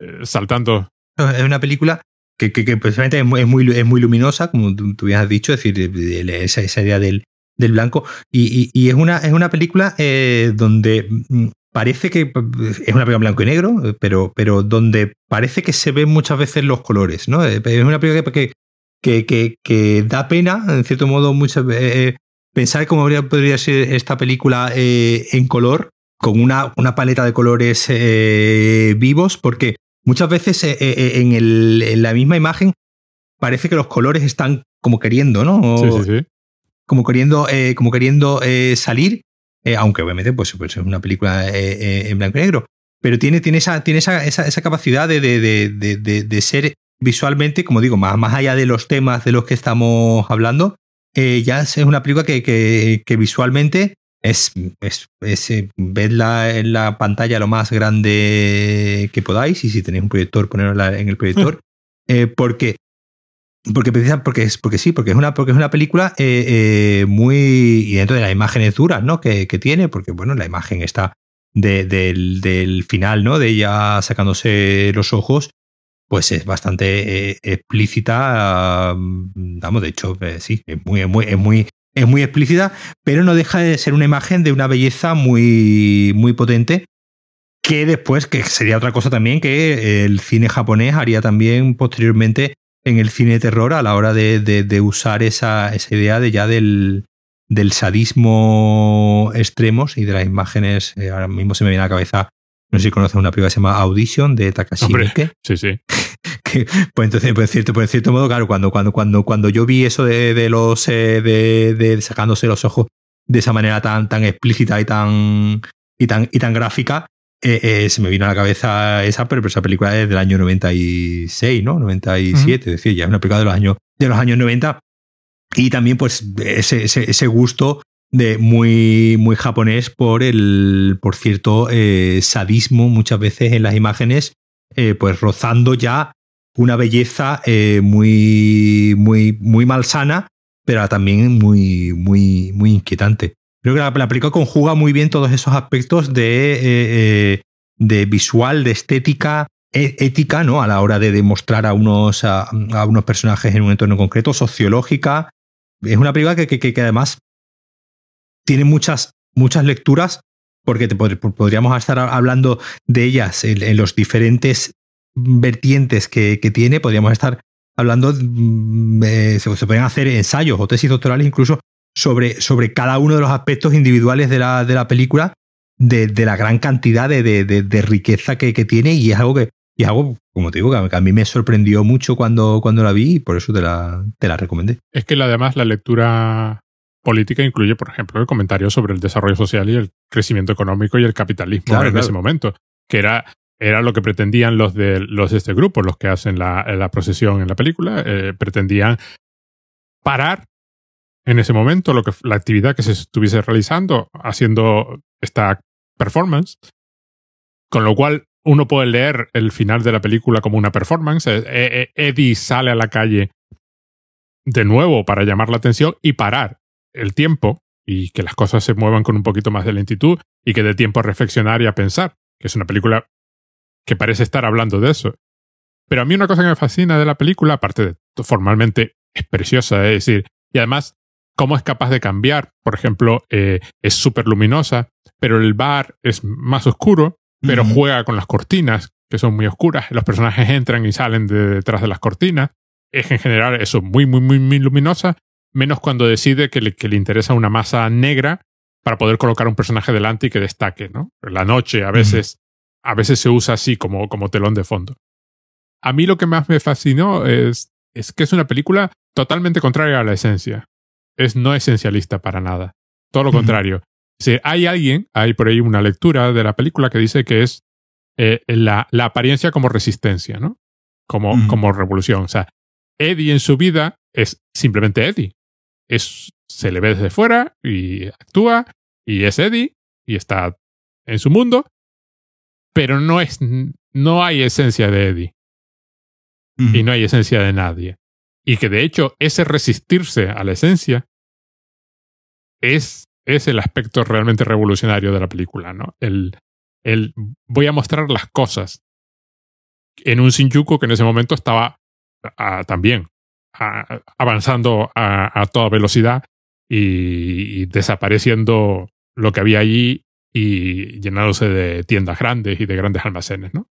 eh, saltando. Es una película que, que, precisamente es muy, es muy, luminosa, como tú, tú has dicho, es decir, esa, esa idea del, del blanco. Y, y, es, una, es una película eh, donde mm, parece que es una película blanco y negro, pero, pero donde parece que se ven muchas veces los colores, ¿no? Eh, es una película que, que, que, que da pena, en cierto modo, muchas eh, pensar cómo podría ser esta película en color, con una, una paleta de colores vivos, porque Muchas veces eh, eh, eh, en, el, en, la misma imagen parece que los colores están como queriendo, ¿no? sí, sí, sí. Como queriendo, como queriendo salir, aunque obviamente pues, pues, es una película en blanco y negro. Pero tiene, tiene, esa, tiene esa, esa, capacidad de, de, de, de, ser visualmente, como digo, más, más allá de los temas de los que estamos hablando, ya es una película que, que, que visualmente es, es, es, eh, vedla en la pantalla lo más grande que podáis y si tenéis un proyector, ponerla en el proyector. [LAUGHS] Eh, porque porque porque es porque sí porque es una porque es una película eh, muy y dentro de las imágenes duras no que, que tiene porque bueno la imagen está de, del, del, final no de ella sacándose los ojos pues es bastante explícita vamos de hecho sí es muy, es muy, es muy es muy explícita, pero no deja de ser una imagen de una belleza muy, muy potente que después, que sería otra cosa también que el cine japonés haría también posteriormente en el cine de terror a la hora de, de, usar esa, esa, idea de ya del, del sadismo extremos y de las imágenes, eh, ahora mismo se me viene a la cabeza, no sé si conoces una película que se llama Audition de Takashi Miike. Sí, sí. [LAUGHS] pues entonces, pues cierto, pues en cierto modo, claro, cuando, cuando, cuando, cuando yo vi eso de, de los eh, de, de, sacándose los ojos de esa manera tan, tan explícita y tan, y tan, y tan gráfica, eh, eh, se me vino a la cabeza esa, pero esa película es del año 96, ¿no? 97, es decir, ya es una película de los años, de los años 90. Y también, pues, ese, ese, ese gusto de muy, muy japonés por el, por cierto, sadismo muchas veces en las imágenes, pues rozando ya una belleza eh, muy, muy, muy malsana, pero también muy, muy, muy inquietante. Creo que la, película conjuga muy bien todos esos aspectos de, eh, eh, de visual, de estética, e, ética, ¿no? A la hora de demostrar a unos, a, unos personajes en un entorno concreto, sociológica, es una película que, que, que además tiene muchas, muchas lecturas, porque te podríamos estar hablando de ellas en, los diferentes vertientes que, que, tiene, podríamos estar hablando, mm, eh, se, pueden hacer ensayos o tesis doctorales incluso sobre, sobre cada uno de los aspectos individuales de la, de la película, de, de, la gran cantidad de, de riqueza que, que, tiene y es algo que, y algo, como te digo, que a mí me sorprendió mucho cuando, cuando la vi y por eso te la, te la recomendé. Es que además la lectura política incluye, por ejemplo, el comentario sobre el desarrollo social y el crecimiento económico y el capitalismo en ese momento, que era, era lo que pretendían los de, los de este grupo, los que hacen la, la procesión en la película, eh, pretendían parar en ese momento lo que, la actividad que se estuviese realizando haciendo esta performance, con lo cual uno puede leer el final de la película como una performance. Eh, eh, Eddie sale a la calle de nuevo para llamar la atención y parar el tiempo y que las cosas se muevan con un poquito más de lentitud y que dé tiempo a reflexionar y a pensar, que es una película que parece estar hablando de eso. Pero a mí una cosa que me fascina de la película, aparte de formalmente es preciosa, es decir, y además cómo es capaz de cambiar. Por ejemplo, eh, es súper luminosa, pero el bar es más oscuro, pero juega con las cortinas, que son muy oscuras. Los personajes entran y salen de detrás de las cortinas. Es en general eso muy, muy, muy, muy luminosa, menos cuando decide que le, que le interesa una masa negra para poder colocar un personaje delante y que destaque, ¿no? La noche a veces, a veces se usa así como, como telón de fondo. A mí lo que más me fascinó es, es que es una película totalmente contraria a la esencia. Es no esencialista para nada. Todo lo contrario. Si hay alguien, hay por ahí una lectura de la película que dice que es eh, la, la, apariencia como resistencia, ¿no? Como, como revolución. O sea, Eddie en su vida es simplemente Eddie. Es, se le ve desde fuera y actúa y es Eddie y está en su mundo, pero no es, no hay esencia de Eddie. Y no hay esencia de nadie. Y que de hecho ese resistirse a la esencia es es el aspecto realmente revolucionario de la película, ¿no? El, el voy a mostrar las cosas en un Shinjuku que en ese momento estaba ah, también avanzando a, toda velocidad y, desapareciendo lo que había allí y llenándose de tiendas grandes y de grandes almacenes, ¿no?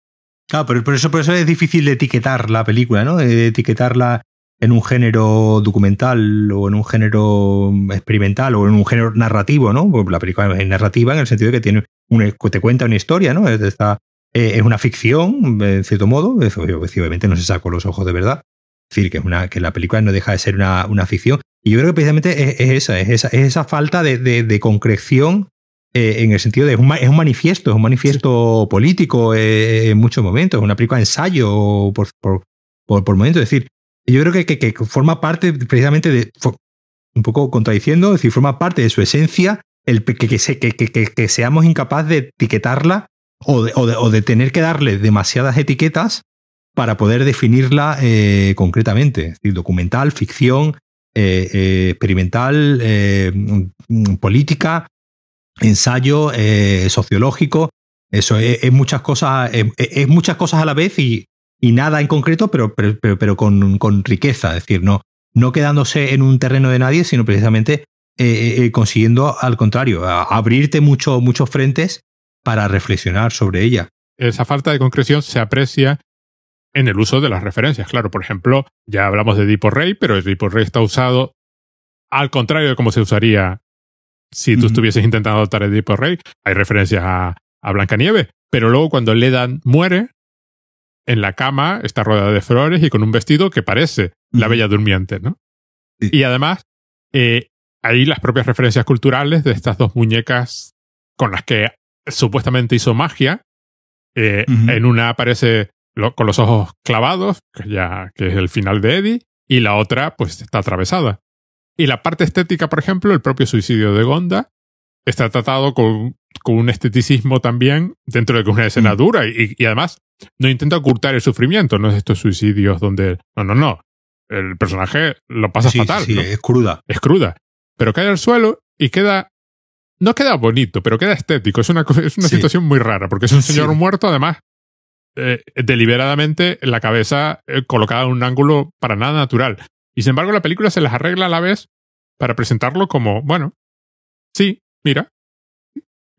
Claro, pero por eso, por eso es difícil etiquetar la película, ¿no? Etiquetarla en un género documental o en un género experimental o en un género narrativo, ¿no? Pues la película es narrativa en el sentido de que tiene una, te cuenta una historia, ¿no? Es, eh, es una ficción, en cierto modo, obviamente no se sacó los ojos de verdad. Es decir, que, es una, que la película no deja de ser una, una ficción. Y yo creo que precisamente es, esa, es esa, es esa falta de, de, concreción eh, en el sentido de es un, es un manifiesto, es un manifiesto político eh, en muchos momentos, es una película de ensayo por, por, por, por momentos. Es decir, yo creo que, que, forma parte precisamente de, un poco contradiciendo, es decir, forma parte de su esencia el que, que, seamos incapaces de etiquetarla o de, o, de, tener que darle demasiadas etiquetas para poder definirla eh, concretamente. Es decir, documental, ficción, eh, eh, experimental, política, ensayo, sociológico. Eso es, muchas cosas, es muchas cosas a la vez y, y nada en concreto, pero, pero, pero, con, con, riqueza, es decir, no, no quedándose en un terreno de nadie, sino precisamente consiguiendo, al contrario, abrirte mucho, muchos frentes para reflexionar sobre ella. Esa falta de concreción se aprecia en el uso de las referencias. Claro, por ejemplo, ya hablamos de Rey, pero el Rey está usado al contrario de cómo se usaría si tú estuvieses intentando adoptar el Rey. Hay referencias a, a Blancanieves, pero luego cuando Ledan muere, en la cama, está rodeada de flores y con un vestido que parece la Bella Durmiente, ¿no? Y además, eh, hay las propias referencias culturales de estas dos muñecas con las que supuestamente hizo magia. Eh, en una aparece con los ojos clavados, que, ya, que es el final de Eddie, y la otra, pues, está atravesada. Y la parte estética, por ejemplo, el propio suicidio de Gonda, está tratado con, con un esteticismo también dentro de que es una escena dura y, y, además no intenta ocultar el sufrimiento, no es estos suicidios donde... No, no, no. El personaje lo pasa fatal. Sí, es cruda. Es cruda. Pero cae al suelo y queda... No queda bonito, pero queda estético. Es una, es una situación muy rara, porque es un señor muerto, además, eh, deliberadamente la cabeza eh, colocada en un ángulo para nada natural. Y sin embargo, la película se les arregla a la vez para presentarlo como, bueno, sí, mira,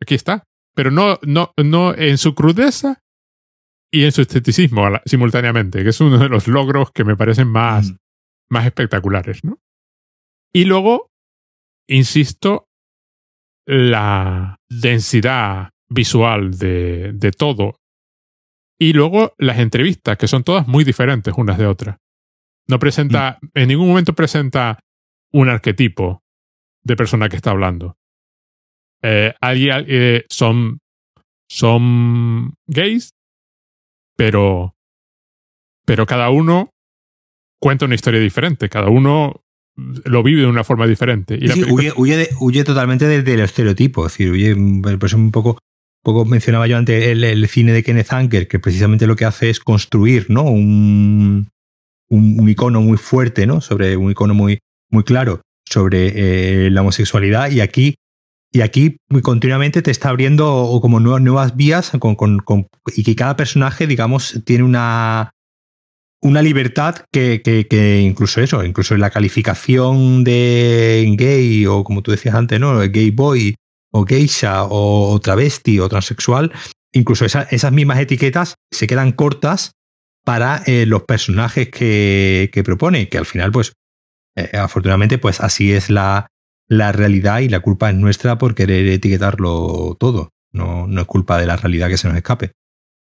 aquí está. Pero no, no, no en su crudeza y en su esteticismo simultáneamente, que es uno de los logros que me parecen más, mm. más espectaculares, ¿no? Y luego, insisto, la densidad visual de, de todo. Y luego las entrevistas, que son todas muy diferentes unas de otras. No presenta, mm. en ningún momento presenta un arquetipo de persona que está hablando. Eh, eh, son, son gays, pero, pero cada uno cuenta una historia diferente, cada uno lo vive de una forma diferente. Y huye, huye, totalmente del, estereotipo, es decir, huye, pues un poco, poco mencionaba yo antes el, cine de Kenneth Anker, que precisamente lo que hace es construir ¿no? un, un, icono muy fuerte, ¿no? sobre un icono muy, muy claro sobre eh, la homosexualidad y aquí y aquí continuamente te está abriendo como nuevas vías con, y que cada personaje, digamos, tiene una, una libertad que, que, incluso eso, incluso la calificación de gay o como tú decías antes, ¿no? Gay boy o geisha o, travesti o transexual, incluso esas mismas etiquetas se quedan cortas para eh, los personajes que, que propone, que al final, pues, eh, afortunadamente, pues así es la, la realidad y la culpa es nuestra por querer etiquetarlo todo. No, no es culpa de la realidad que se nos escape.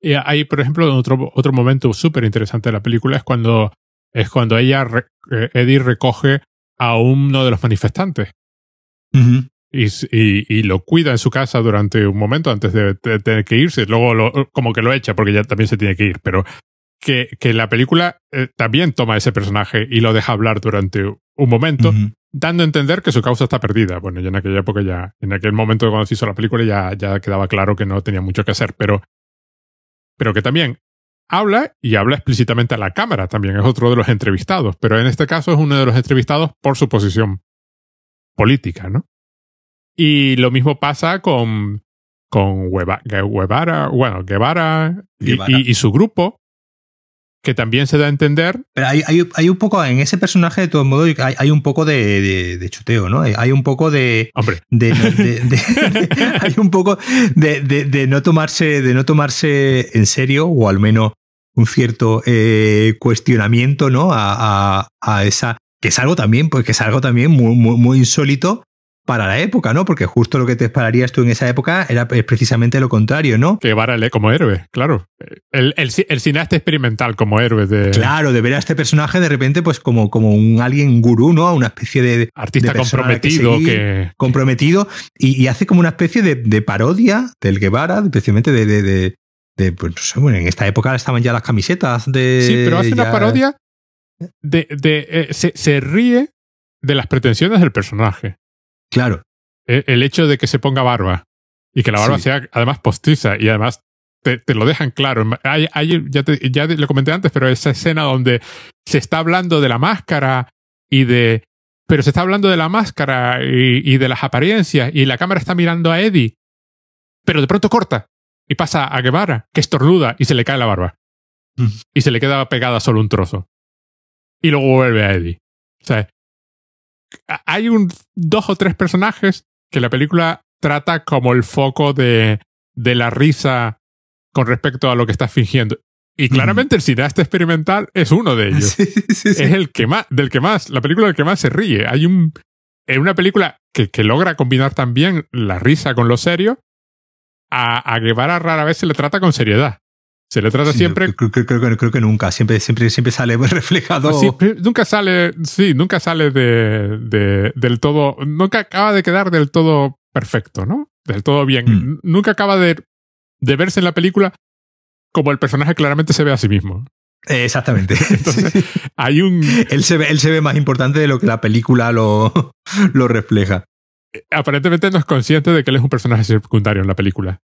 Y hay, por ejemplo, otro, otro momento súper interesante de la película es cuando, es cuando ella, eh, Eddie recoge a uno de los manifestantes. Y, y, lo cuida en su casa durante un momento antes de, tener que irse. Luego como que lo echa porque ya también se tiene que ir. Pero que, que la película eh, también toma ese personaje y lo deja hablar durante un momento, dando a entender que su causa está perdida. Bueno, ya en aquella época ya, en aquel momento cuando se hizo la película ya, ya quedaba claro que no tenía mucho que hacer, pero, pero que también habla y habla explícitamente a la cámara también, es otro de los entrevistados, pero en este caso es uno de los entrevistados por su posición política, ¿no? Y lo mismo pasa con, con Guevara, bueno, Guevara, y, su grupo, que también se da a entender. Pero hay, hay, hay, un poco, en ese personaje, de todos modos, hay, hay un poco de, de, chuteo, ¿no? Hay un poco de. Hombre. De, [LAUGHS] [LAUGHS] hay un poco de, no tomarse, de no tomarse en serio, o al menos un cierto eh, cuestionamiento, ¿no? A, a, a, esa. Que es algo también, pues que es algo también muy, muy, muy insólito para la época, ¿no? Porque justo lo que te esperarías tú en esa época era precisamente lo contrario, ¿no? Que Varale como héroe, claro. El, el, cineasta experimental como héroe de... Claro, de ver a este personaje de repente pues como, como un alguien gurú, ¿no? Una especie de... Artista comprometido que, Comprometido y, hace como una especie de, parodia del Guevara, especialmente de... de, de, pues, no sé, bueno, en esta época estaban ya las camisetas de... Sí, pero hace una parodia de... de eh, se, se ríe de las pretensiones del personaje. Claro. El, hecho de que se ponga barba y que la barba sea además postiza y además te, lo dejan claro. Hay, ya, te, ya lo comenté antes, pero esa escena donde se está hablando de la máscara y de... Pero se está hablando de la máscara y, de las apariencias y la cámara está mirando a Eddie. Pero de pronto corta y pasa a Guevara, que estornuda y se le cae la barba. Mm. Y se le queda pegada solo un trozo. Y luego vuelve a Eddie. O sea, hay un dos o tres personajes que la película trata como el foco de, de la risa con respecto a lo que está fingiendo. Y claramente el cineasta experimental es uno de ellos. [LAUGHS] Es el que más, del que más, la película del que más se ríe. Hay un, en una película que, que logra combinar también la risa con lo serio, a, a Guevara rara vez se le trata con seriedad. Se le trata siempre. Creo, creo, que nunca. Siempre, siempre, siempre sale [LAUGHS] reflejado. nunca sale. Sí, nunca sale de, del todo. Nunca acaba de quedar del todo perfecto, ¿no? Del todo bien. Mm. Nunca acaba de, de verse en la película como el personaje claramente se ve a sí mismo. Exactamente. [LAUGHS] Entonces, hay un. Él se, ve, él se ve más importante de lo que la película lo, [LAUGHS] lo refleja. Aparentemente no es consciente de que él es un personaje secundario en la película.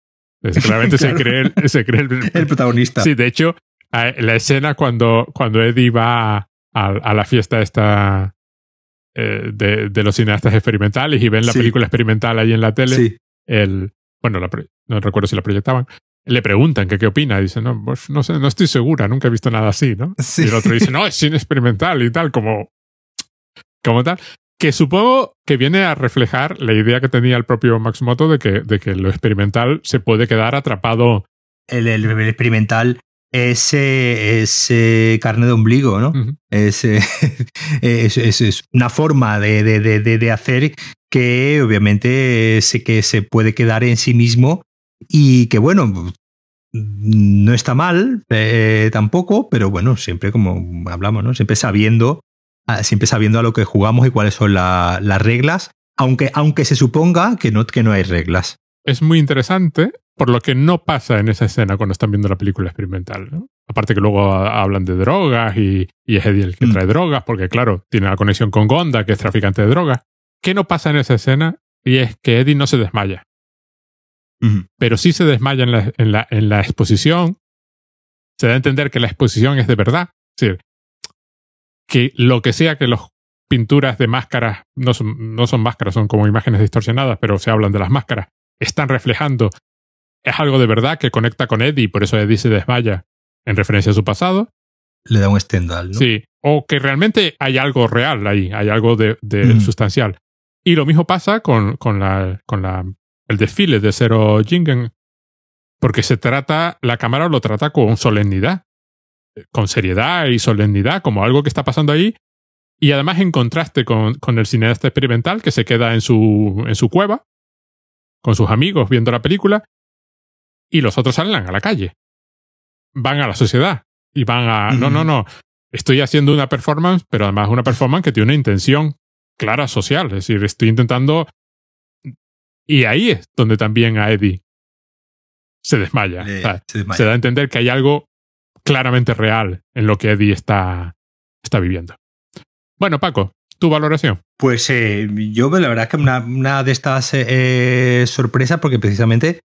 Claramente se [LAUGHS] cree, el, se cree el, [LAUGHS] protagonista. Sí, de hecho, la escena cuando, cuando Eddie va a, la fiesta esta eh, de, los cineastas experimentales y ven la película experimental ahí en la tele, el, bueno, no recuerdo si la proyectaban, le preguntan que qué opina. Dice, no, pues no sé, no estoy segura, nunca he visto nada así, ¿no? Y el otro dice, no, es cine experimental y tal, como, como tal. Que supongo que viene a reflejar la idea que tenía el propio Matsumoto de que, de que lo experimental se puede quedar atrapado. El, el, el experimental es, es eh, carne de ombligo, ¿no? Eh, [LAUGHS] es, es- una forma de, de- de- de- hacer que obviamente sé que se puede quedar en sí mismo y que bueno, no está mal eh, tampoco, pero bueno, siempre como hablamos, ¿no? Siempre sabiendo, siempre sabiendo a lo que jugamos y cuáles son la- las reglas, aunque, aunque se suponga que no, que no hay reglas. Es muy interesante por lo que no pasa en esa escena cuando están viendo la película experimental. ¿no? Aparte que luego a- hablan de drogas y, y es Eddie el que Mm. trae drogas, porque claro, tiene la conexión con Gonda, que es traficante de drogas. ¿Qué no pasa en esa escena? Y es que Eddie no se desmaya. pero sí se desmaya en la, en la, en la exposición. Se da a entender que la exposición es de verdad. Es decir, que lo que sea que las pinturas de máscaras, no son, no son máscaras, son como imágenes distorsionadas, pero se hablan de las máscaras, están reflejando, es algo de verdad que conecta con Eddie, y por eso Eddie se desmaya en referencia a su pasado. Le da un stendhal, ¿no? Sí, o que realmente hay algo real ahí, hay algo de, de Mm. sustancial. Y lo mismo pasa con, con, la, con la, el desfile de Zero Jingen, porque se trata, la cámara lo trata con solemnidad, con seriedad y solemnidad, como algo que está pasando ahí, y además en contraste con, con el cineasta experimental que se queda en su, en su cueva, con sus amigos viendo la película, y los otros salen a la calle, van a la sociedad, y van a, no, no, no, estoy haciendo una performance, pero además una performance que tiene una intención clara social. Es decir, estoy intentando. Y ahí es donde también a Eddie se desmaya. Le- O sea, se desmaya. se da a entender que hay algo claramente real en lo que Eddie está, está viviendo. Bueno, Paco, tu valoración. Pues eh, yo la verdad es que una, una de estas eh, eh, sorpresas, porque precisamente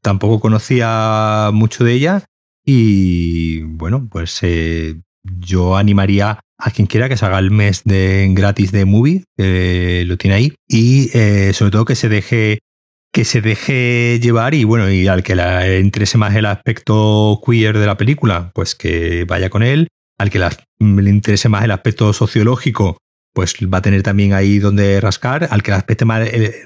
tampoco conocía mucho de ella y bueno, pues yo animaría a quien quiera que se haga el mes de gratis de movie, lo tiene ahí, y sobre todo que se deje que se deje llevar y bueno, y al que le interese más el aspecto queer de la película, pues que vaya con él, al que la- le interese más el aspecto sociológico, pues va a tener también ahí donde rascar. Al que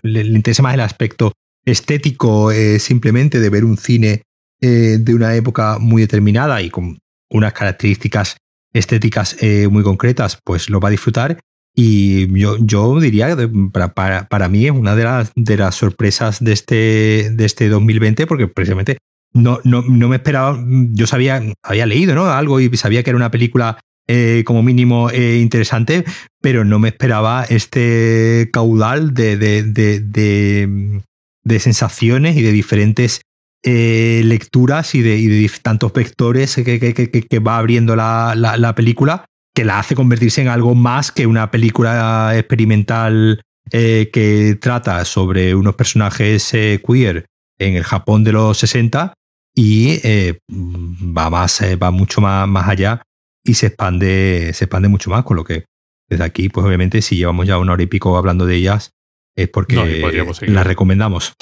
le interese más el aspecto estético eh, simplemente de ver un cine eh, de una época muy determinada y con unas características estéticas eh, muy concretas, pues lo va a disfrutar. Y yo, yo diría que para, para, para mí es una de las, de las sorpresas de este, de este 2020 porque precisamente no, no, no me esperaba, yo sabía, había leído ¿no? algo y sabía que era una película eh, como mínimo eh, interesante, pero no me esperaba este caudal de, de, de, de, sensaciones y de diferentes eh, lecturas y de, tantos vectores que, que, que, que- va abriendo la, la película, que la hace convertirse en algo más que una película experimental eh, que trata sobre unos personajes eh, queer en el Japón de los 60 y eh, va más va mucho más, más allá y se expande se expande mucho más con lo que desde aquí pues obviamente si llevamos ya una hora y pico hablando de ellas es porque No, las recomendamos.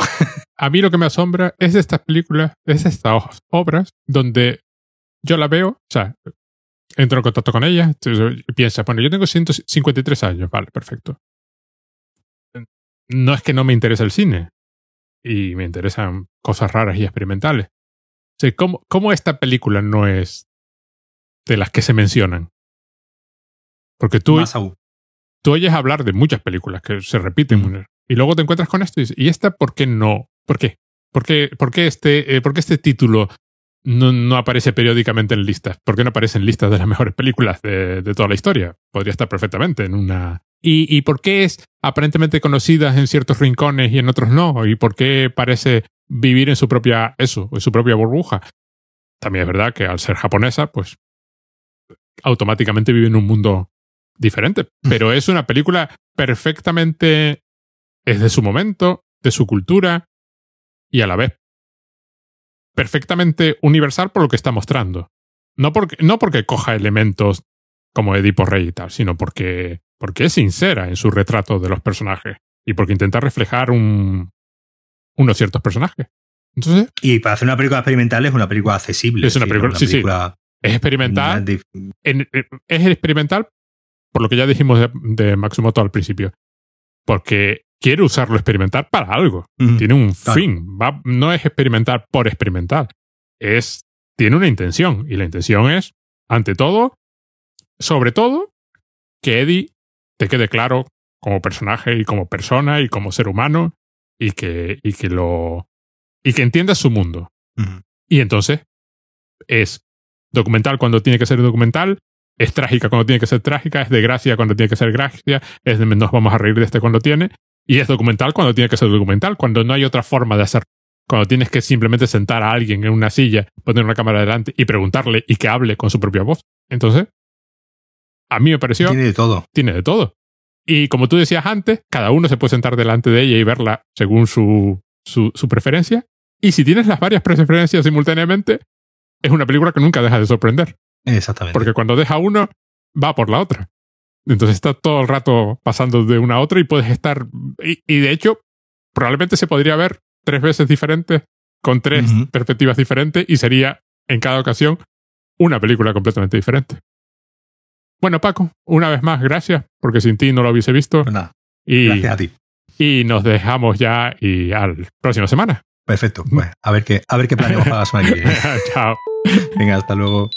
A mí lo que me asombra es estas películas, es estas obras donde yo la veo, o sea, entro en contacto con ella y piensa, bueno, yo tengo 153 años, vale, perfecto. No es que no me interesa el cine y me interesan cosas raras y experimentales. O sea, ¿cómo, cómo esta película no es de las que se mencionan? Porque tú, tú oyes hablar de muchas películas que se repiten Mm. y luego te encuentras con esto y dices, ¿y esta por qué no? ¿Por qué? ¿Por qué, por qué este, eh, por qué este título no, no aparece periódicamente en listas? ¿Por qué no aparece en listas de las mejores películas de, de toda la historia? Podría estar perfectamente en una... ¿Y, ¿Y por qué es aparentemente conocida en ciertos rincones y en otros no? ¿Y por qué parece vivir en su propia, eso, en su propia burbuja? También es verdad que al ser japonesa, pues automáticamente vive en un mundo diferente. Pero es una película perfectamente. es de su momento, de su cultura y a la vez perfectamente universal por lo que está mostrando. No porque, no porque coja elementos como Edipo Rey y tal, sino porque, porque es sincera en su retrato de los personajes y porque intenta reflejar un, unos ciertos personajes. Entonces, y para hacer una película experimental es una película accesible Es una película- sí, sí. es experimental. en- eh, es experimental por lo que ya dijimos de, de Matsumoto al principio. Porque quiere usarlo experimental para algo. Tiene un Claro. fin. Va- no es experimentar por experimentar. Es, tiene una intención. Y la intención es, ante todo, sobre todo, que Eddie te quede claro como personaje y como persona y como ser humano y que, y que lo. y que entiendas su mundo. Y entonces es documental cuando tiene que ser documental, es trágica cuando tiene que ser trágica, es de gracia cuando tiene que ser gracia, es de nos vamos a reír de este cuando tiene, y es documental cuando tiene que ser documental, cuando no hay otra forma de hacer. Cuando tienes que simplemente sentar a alguien en una silla, poner una cámara delante y preguntarle y que hable con su propia voz. Entonces, a mí me pareció Tiene de todo. tiene de todo. Y como tú decías antes, cada uno se puede sentar delante de ella y verla según su, su, su preferencia. Y si tienes las varias preferencias simultáneamente, es una película que nunca deja de sorprender. Exactamente. Porque cuando deja uno, va por la otra. Entonces está todo el rato pasando de una a otra y puedes estar... Y, y de hecho, probablemente se podría ver tres veces diferentes, con tres perspectivas diferentes, y sería en cada ocasión una película completamente diferente. Bueno, Paco, una vez más, gracias, porque sin ti no lo hubiese visto. Pues nada, Y, gracias a ti. y nos dejamos ya y al próxima semana. Perfecto. Pues a ver qué, a ver qué planeamos para la semana que viene. [LAUGHS] Chao. Venga, hasta luego.